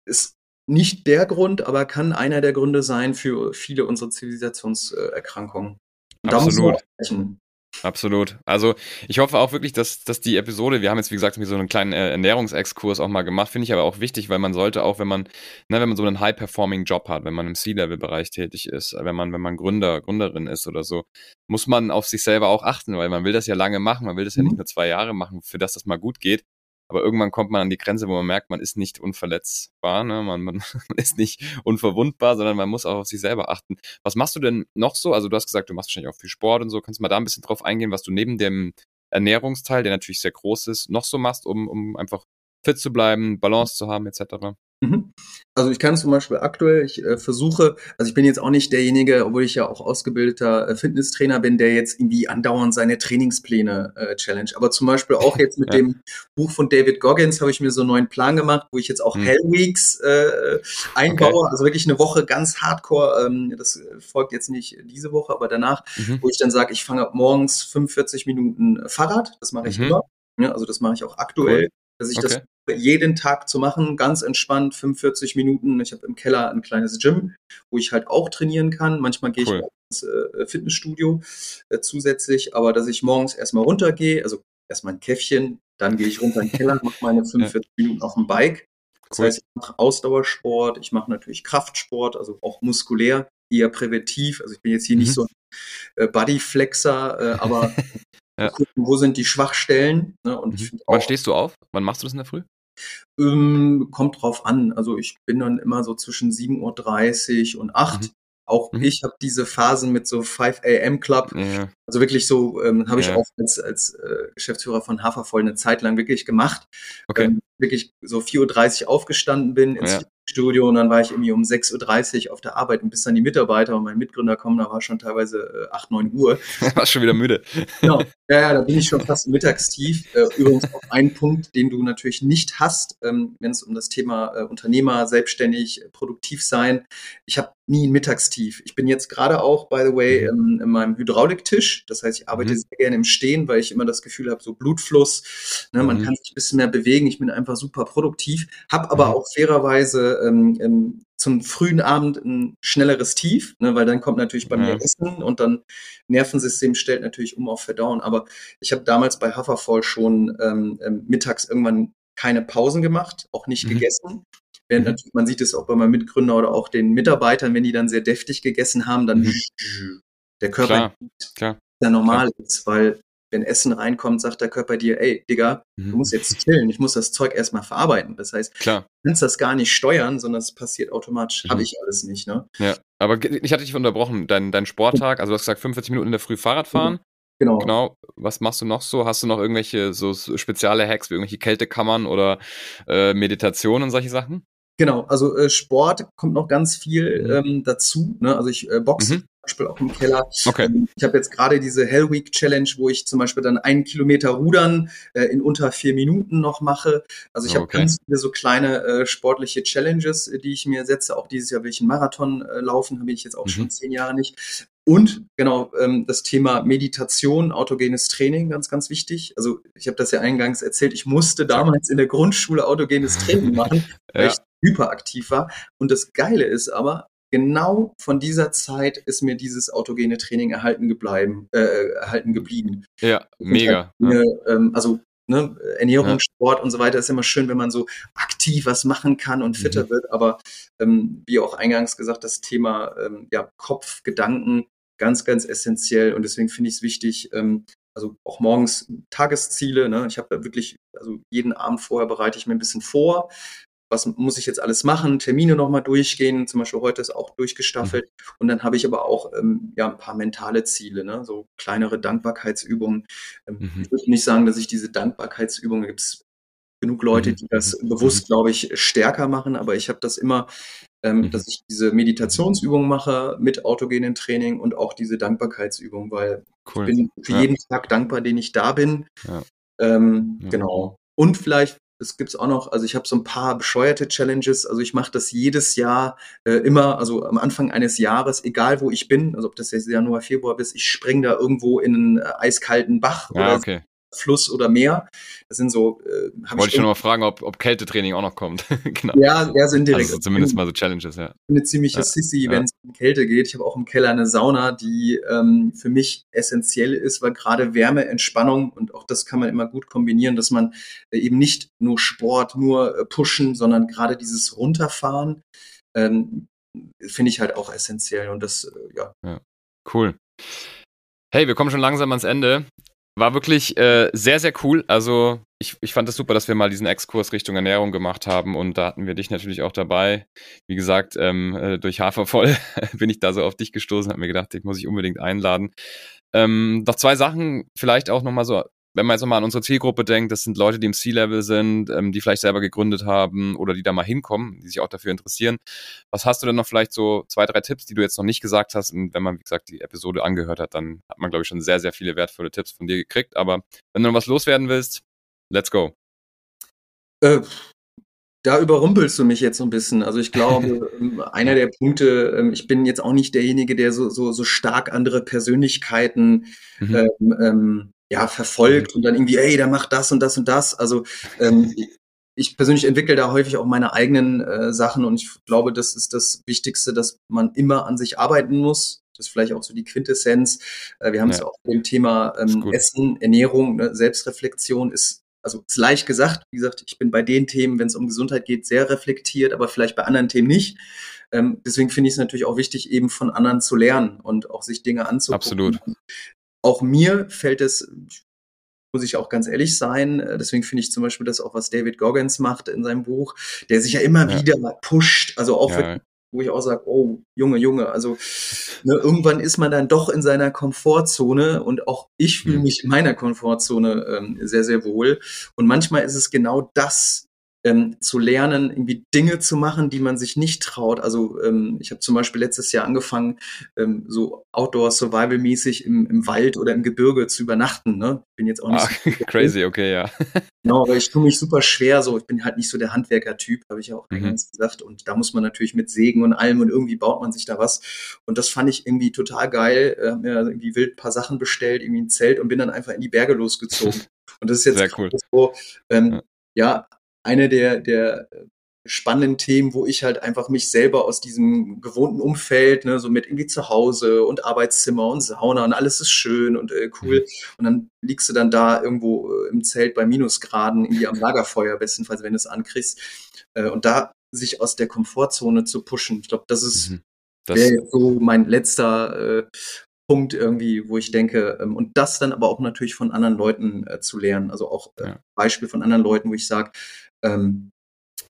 Speaker 3: Ist nicht der Grund, aber kann einer der Gründe sein für viele unserer Zivilisationserkrankungen.
Speaker 1: Absolut. Absolut. Also ich hoffe auch wirklich, dass, dass die Episode, wir haben jetzt wie gesagt so einen kleinen äh, Ernährungsexkurs auch mal gemacht, finde ich aber auch wichtig, weil man sollte auch, wenn man, ne, wenn man so einen High-Performing-Job hat, wenn man im C-Level-Bereich tätig ist, wenn man, wenn man Gründer, Gründerin ist oder so, muss man auf sich selber auch achten, weil man will das ja lange machen, man will das ja nicht mhm. nur zwei Jahre machen, für das das mal gut geht. Aber irgendwann kommt man an die Grenze, wo man merkt, man ist nicht unverletzbar, ne? man, man, man ist nicht unverwundbar, sondern man muss auch auf sich selber achten. Was machst du denn noch so? Also du hast gesagt, du machst wahrscheinlich auch viel Sport und so. Kannst du mal da ein bisschen drauf eingehen, was du neben dem Ernährungsteil, der natürlich sehr groß ist, noch so machst, um, um einfach fit zu bleiben, Balance zu haben, etc.?
Speaker 3: Mhm. Also ich kann zum Beispiel aktuell, ich äh, versuche, also ich bin jetzt auch nicht derjenige, obwohl ich ja auch ausgebildeter äh, Fitnesstrainer bin, der jetzt irgendwie andauernd seine Trainingspläne äh, challenge. Aber zum Beispiel auch jetzt mit ja. dem Buch von David Goggins habe ich mir so einen neuen Plan gemacht, wo ich jetzt auch mhm. Hell Weeks äh, einbaue, okay. also wirklich eine Woche ganz hardcore. Ähm, das folgt jetzt nicht diese Woche, aber danach, mhm. wo ich dann sage, ich fange ab morgens 45 Minuten Fahrrad, das mache ich mhm. immer. Ja, also das mache ich auch aktuell. Cool dass ich okay. das jeden Tag zu machen, ganz entspannt, 45 Minuten. Ich habe im Keller ein kleines Gym, wo ich halt auch trainieren kann. Manchmal gehe cool. ich auch ins äh, Fitnessstudio äh, zusätzlich, aber dass ich morgens erstmal runtergehe, also erstmal ein Käffchen, dann gehe ich runter in den Keller, mache meine 45 ja. Minuten auf dem Bike. Das cool. heißt, ich mache Ausdauersport, ich mache natürlich Kraftsport, also auch muskulär, eher präventiv. Also ich bin jetzt hier mhm. nicht so ein äh, Bodyflexer, äh, aber Ja. Gucken, wo sind die Schwachstellen. Ne? Und
Speaker 1: mhm. Wann stehst du auf? Wann machst du das in der Früh?
Speaker 3: Ähm, kommt drauf an. Also ich bin dann immer so zwischen 7.30 Uhr und 8 mhm. Auch mhm. ich habe diese Phasen mit so 5 AM Club. Ja. Also wirklich so ähm, habe ich ja. auch als, als äh, Geschäftsführer von Hafervoll eine Zeit lang wirklich gemacht. Okay. Ähm, wirklich so 4.30 Uhr aufgestanden bin, ins ja. Studio und dann war ich irgendwie um 6.30 Uhr auf der Arbeit und bis dann die Mitarbeiter und mein Mitgründer kommen, da war schon teilweise äh, 8, 9 Uhr.
Speaker 1: War schon wieder müde.
Speaker 3: Genau. Ja, ja, da bin ich schon fast mittagstief. Äh, übrigens auch ein Punkt, den du natürlich nicht hast, ähm, wenn es um das Thema äh, Unternehmer, selbstständig, produktiv sein. Ich habe nie ein Mittagstief. Ich bin jetzt gerade auch, by the way, mhm. in, in meinem Hydrauliktisch. Das heißt, ich arbeite mhm. sehr gerne im Stehen, weil ich immer das Gefühl habe, so Blutfluss, ne, man mhm. kann sich ein bisschen mehr bewegen. Ich bin einfach super produktiv, habe aber mhm. auch fairerweise ähm, ähm, zum frühen Abend ein schnelleres Tief, ne, weil dann kommt natürlich bei mir Essen und dann Nervensystem stellt natürlich um auf Verdauen. Aber ich habe damals bei Haferfall schon ähm, ähm, mittags irgendwann keine Pausen gemacht, auch nicht mhm. gegessen. Während mhm. natürlich, man sieht es auch bei meinem Mitgründer oder auch den Mitarbeitern, wenn die dann sehr deftig gegessen haben, dann mhm. der Körper klar, klar, ja normal klar. ist, weil wenn Essen reinkommt, sagt der Körper dir, ey, Digga, mhm. du musst jetzt chillen, ich muss das Zeug erstmal verarbeiten. Das heißt, Klar. du kannst das gar nicht steuern, sondern es passiert automatisch. Mhm. Habe ich alles nicht, ne?
Speaker 1: Ja, aber ich hatte dich unterbrochen, dein, dein Sporttag, also du hast gesagt 45 Minuten in der Früh Fahrrad fahren. Genau. Genau. Was machst du noch so? Hast du noch irgendwelche so spezielle Hacks wie irgendwelche Kältekammern oder äh, Meditation und solche Sachen?
Speaker 3: Genau, also äh, Sport kommt noch ganz viel mhm. ähm, dazu. Ne? Also ich äh, boxe mhm. Beispiel auch im Keller. Okay. Ähm, ich habe jetzt gerade diese Hell Week Challenge, wo ich zum Beispiel dann einen Kilometer Rudern äh, in unter vier Minuten noch mache. Also ich habe okay. ganz viele so kleine äh, sportliche Challenges, äh, die ich mir setze. Auch dieses Jahr will ich einen Marathon äh, laufen, habe ich jetzt auch mhm. schon zehn Jahre nicht. Und genau ähm, das Thema Meditation, autogenes Training, ganz, ganz wichtig. Also ich habe das ja eingangs erzählt, ich musste damals in der Grundschule autogenes Training machen, weil ja. ich hyperaktiv war. Und das Geile ist aber, genau von dieser Zeit ist mir dieses autogene Training erhalten, gebleiben, äh, erhalten geblieben.
Speaker 1: Ja, mega.
Speaker 3: Halt eine, ähm, also ne, Ernährung, ja. Sport und so weiter ist immer schön, wenn man so aktiv was machen kann und fitter mhm. wird. Aber ähm, wie auch eingangs gesagt, das Thema ähm, ja, Kopf, Gedanken, ganz, ganz essentiell. Und deswegen finde ich es wichtig, ähm, also auch morgens Tagesziele. Ne? Ich habe da wirklich, also jeden Abend vorher bereite ich mir ein bisschen vor, was muss ich jetzt alles machen, Termine nochmal durchgehen, zum Beispiel heute ist auch durchgestaffelt. Mhm. Und dann habe ich aber auch ähm, ja, ein paar mentale Ziele, ne? so kleinere Dankbarkeitsübungen. Ähm, mhm. Ich würde nicht sagen, dass ich diese Dankbarkeitsübungen, gibt es genug Leute,
Speaker 1: Mhm.
Speaker 3: die das
Speaker 1: Mhm.
Speaker 3: bewusst, glaube ich, stärker machen, aber ich habe das immer, ähm,
Speaker 1: Mhm.
Speaker 3: dass ich diese Meditationsübungen mache mit autogenen Training und auch diese Dankbarkeitsübung, weil
Speaker 1: Cool.
Speaker 3: ich bin für
Speaker 1: Ja.
Speaker 3: jeden Tag dankbar, den ich da bin.
Speaker 1: Ja.
Speaker 3: Ähm,
Speaker 1: Ja.
Speaker 3: Genau. Und vielleicht, es gibt's auch noch, also ich habe so ein paar bescheuerte Challenges. Also ich mache das jedes Jahr äh, immer, also am Anfang eines Jahres, egal wo ich bin, also ob das jetzt Januar, Februar ist, ich spring da irgendwo in einen äh, eiskalten Bach
Speaker 1: Ja,
Speaker 3: oder
Speaker 1: okay.
Speaker 3: Fluss oder Meer. Das sind so, äh,
Speaker 1: Wollte
Speaker 3: ich
Speaker 1: schon mal fragen, ob, ob Kältetraining auch noch kommt. genau.
Speaker 3: ja, eher so indirekt.
Speaker 1: Also zumindest mal so Challenges, ja.
Speaker 3: eine ziemliche
Speaker 1: Ja,
Speaker 3: Sissy,
Speaker 1: ja.
Speaker 3: wenn es um Kälte geht. Ich habe auch im Keller eine Sauna, die ähm, für mich essentiell ist, weil gerade Wärme, Entspannung und auch das kann man immer gut kombinieren, dass man äh, eben nicht nur Sport, nur äh, pushen, sondern gerade dieses Runterfahren ähm, finde ich halt auch essentiell und das, äh, ja.
Speaker 1: Cool. Hey, wir kommen schon langsam ans Ende. War wirklich äh, sehr, sehr cool. Also ich, ich fand es das super, dass wir mal diesen Exkurs Richtung Ernährung gemacht haben und da hatten wir dich natürlich auch dabei. Wie gesagt, ähm, äh, durch Hafervoll bin ich da so auf dich gestoßen, habe mir gedacht, ich muss ich unbedingt einladen. Ähm, noch zwei Sachen, vielleicht auch nochmal so, wenn man jetzt nochmal an unsere Zielgruppe denkt, das sind Leute, die im C-Level sind, ähm, die vielleicht selber gegründet haben oder die da mal hinkommen, die sich auch dafür interessieren. Was hast du denn noch vielleicht so zwei, drei Tipps, die du jetzt noch nicht gesagt hast? Und wenn man, wie gesagt, die Episode angehört hat, dann hat man, glaube ich, schon sehr, sehr viele wertvolle Tipps von dir gekriegt. Aber wenn du noch was loswerden willst, let's go.
Speaker 3: Äh, da überrumpelst du mich jetzt so ein bisschen. Also ich glaube, ähm, einer der Punkte, ähm, ich bin jetzt auch nicht derjenige, der so, so, so stark andere Persönlichkeiten
Speaker 1: Mhm.
Speaker 3: ähm, ähm, ja, verfolgt und dann irgendwie, ey, der macht das und das und das. Also ähm, ich persönlich entwickle da häufig auch meine eigenen äh, Sachen und ich glaube, das ist das Wichtigste, dass man immer an sich arbeiten muss. Das ist vielleicht auch so die Quintessenz. Äh, wir haben es
Speaker 1: Ja.
Speaker 3: auch mit dem Thema ähm. Essen, Ernährung, ne, Selbstreflexion ist also ist leicht gesagt. Wie gesagt, ich bin bei den Themen, wenn es um Gesundheit geht, sehr reflektiert, aber vielleicht bei anderen Themen nicht. Ähm, deswegen finde ich es natürlich auch wichtig, eben von anderen zu lernen und auch sich Dinge anzugucken.
Speaker 1: Absolut.
Speaker 3: Auch mir fällt es, muss ich auch ganz ehrlich sein, äh, deswegen finde ich zum Beispiel das auch, was David Goggins macht in seinem Buch, der sich ja immer
Speaker 1: Ja.
Speaker 3: wieder mal pusht, also auch
Speaker 1: Ja.
Speaker 3: wenn, wo ich auch sage, oh, Junge, Junge, also ne, irgendwann ist man dann doch in seiner Komfortzone und auch ich fühle
Speaker 1: Mhm.
Speaker 3: mich in meiner Komfortzone ähm, sehr, sehr wohl. Und manchmal ist es genau das, ähm, zu lernen, irgendwie Dinge zu machen, die man sich nicht traut. Also ähm, ich habe zum Beispiel letztes Jahr angefangen, ähm, so Outdoor-Survival-mäßig im, im Wald oder im Gebirge zu übernachten. Ne? Bin jetzt auch nicht
Speaker 1: Ah,
Speaker 3: so
Speaker 1: crazy, okay, ja.
Speaker 3: Genau, aber ich tue mich super schwer so. Ich bin halt nicht so der Handwerker-Typ, habe ich ja auch
Speaker 1: Mhm.
Speaker 3: eingangs gesagt. Und da muss man natürlich mit Sägen und allem und irgendwie baut man sich da was. Und das fand ich irgendwie total geil. Äh, mir irgendwie wild ein paar Sachen bestellt, irgendwie ein Zelt und bin dann einfach in die Berge losgezogen. Und das ist jetzt
Speaker 1: Sehr cool.
Speaker 3: so, ähm,
Speaker 1: Ja.
Speaker 3: ja, eine der, der spannenden Themen, wo ich halt einfach mich selber aus diesem gewohnten Umfeld, ne, so mit irgendwie zu Hause und Arbeitszimmer und Sauna und alles ist schön und äh, cool.
Speaker 1: Mhm.
Speaker 3: Und dann liegst du dann da irgendwo äh, im Zelt bei Minusgraden, irgendwie am Lagerfeuer, bestenfalls, wenn du es ankriegst. Äh, und da sich aus der Komfortzone zu pushen. Ich glaube, das ist
Speaker 1: Mhm. Das,
Speaker 3: so mein letzter äh, Punkt irgendwie, wo ich denke, ähm, und das dann aber auch natürlich von anderen Leuten äh, zu lernen. Also auch äh,
Speaker 1: Ja.
Speaker 3: Beispiel von anderen Leuten, wo ich sage, ähm,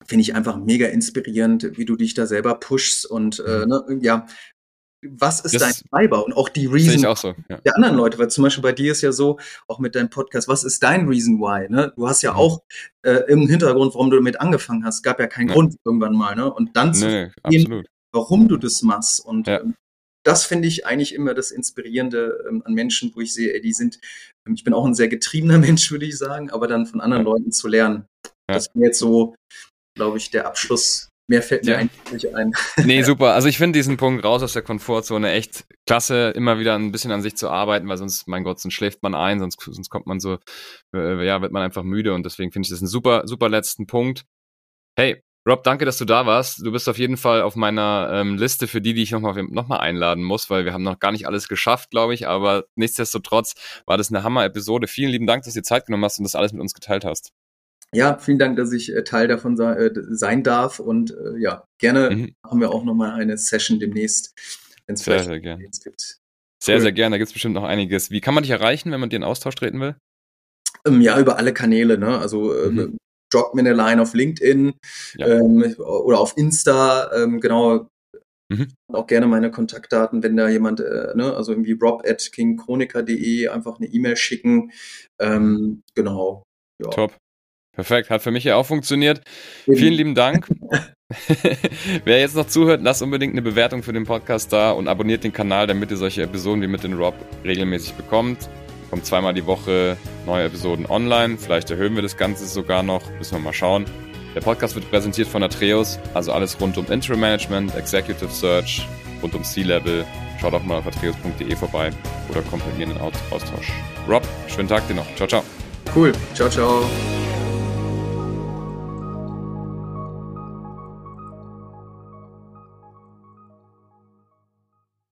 Speaker 3: finde ich einfach mega inspirierend, wie du dich da selber pushst und äh, ne, ja, was ist
Speaker 1: Mhm. Das
Speaker 3: dein Treiber? Und auch die Reason
Speaker 1: auch so. Ja.
Speaker 3: der anderen Leute, weil zum Beispiel bei dir ist ja so, auch mit deinem Podcast, was ist dein Reason why? Ne? Du hast ja
Speaker 1: Mhm.
Speaker 3: auch äh, im Hintergrund, warum du damit angefangen hast, gab ja keinen
Speaker 1: Ja.
Speaker 3: Grund irgendwann mal, ne? Und dann zu
Speaker 1: Nee,
Speaker 3: verstehen, warum du das machst. Und
Speaker 1: Ja.
Speaker 3: ähm, das finde ich eigentlich immer das Inspirierende ähm, an Menschen, wo ich sehe, ey, die sind, ähm, ich bin auch ein sehr getriebener Mensch, würde ich sagen, aber dann von anderen. Leuten zu lernen.
Speaker 1: Ja.
Speaker 3: Das wäre jetzt so, glaube ich, der Abschluss. Mehr fällt mir
Speaker 1: Ja.
Speaker 3: eigentlich nicht ein.
Speaker 1: Nee, super. Also ich finde diesen Punkt raus aus der Komfortzone echt klasse, immer wieder ein bisschen an sich zu arbeiten, weil sonst, mein Gott, sonst schläft man ein, sonst, sonst kommt man so, äh, ja, wird man einfach müde und deswegen finde ich das einen super, super letzten Punkt. Hey, Rob, danke, dass du da warst. Du bist auf jeden Fall auf meiner ähm, Liste für die, die ich nochmal noch mal einladen muss, weil wir haben noch gar nicht alles geschafft, glaube ich, aber nichtsdestotrotz war das eine Hammer-Episode. Vielen lieben Dank, dass du dir Zeit genommen hast und das alles mit uns geteilt hast.
Speaker 3: Ja, vielen Dank, dass ich äh, Teil davon äh, sein darf und äh, ja, gerne
Speaker 1: Mhm.
Speaker 3: machen wir auch nochmal eine Session demnächst, wenn es
Speaker 1: Sehr,
Speaker 3: vielleicht
Speaker 1: sehr gerne.
Speaker 3: Updates gibt.
Speaker 1: Sehr,
Speaker 3: Cool.
Speaker 1: sehr gerne. Da gibt es bestimmt noch einiges. Wie kann man dich erreichen, wenn man dir in Austausch treten will?
Speaker 3: Ähm, ja, über alle Kanäle, ne? Also
Speaker 1: Mhm.
Speaker 3: drop mir eine Line auf LinkedIn
Speaker 1: Ja.
Speaker 3: ähm, oder auf Insta, ähm, genau.
Speaker 1: Mhm.
Speaker 3: Auch gerne meine Kontaktdaten, wenn da jemand, äh, ne, also irgendwie rob at kingchroniker.de einfach eine E-Mail schicken. Ähm, genau. Ja.
Speaker 1: Top. Perfekt, hat für mich ja auch funktioniert. Eben. Vielen lieben Dank. Wer jetzt noch zuhört, lasst unbedingt eine Bewertung für den Podcast da und abonniert den Kanal, damit ihr solche Episoden wie mit den Rob regelmäßig bekommt. Kommt zweimal die Woche neue Episoden online. Vielleicht erhöhen wir das Ganze sogar noch. Müssen wir mal schauen. Der Podcast wird präsentiert von Atreus, also alles rund um Interim Management, Executive Search, rund um C-Level. Schaut auch mal auf atreus.de vorbei oder kommt mit mir in den Austausch. Rob, schönen Tag dir noch. Ciao, ciao.
Speaker 3: Cool. Ciao, ciao.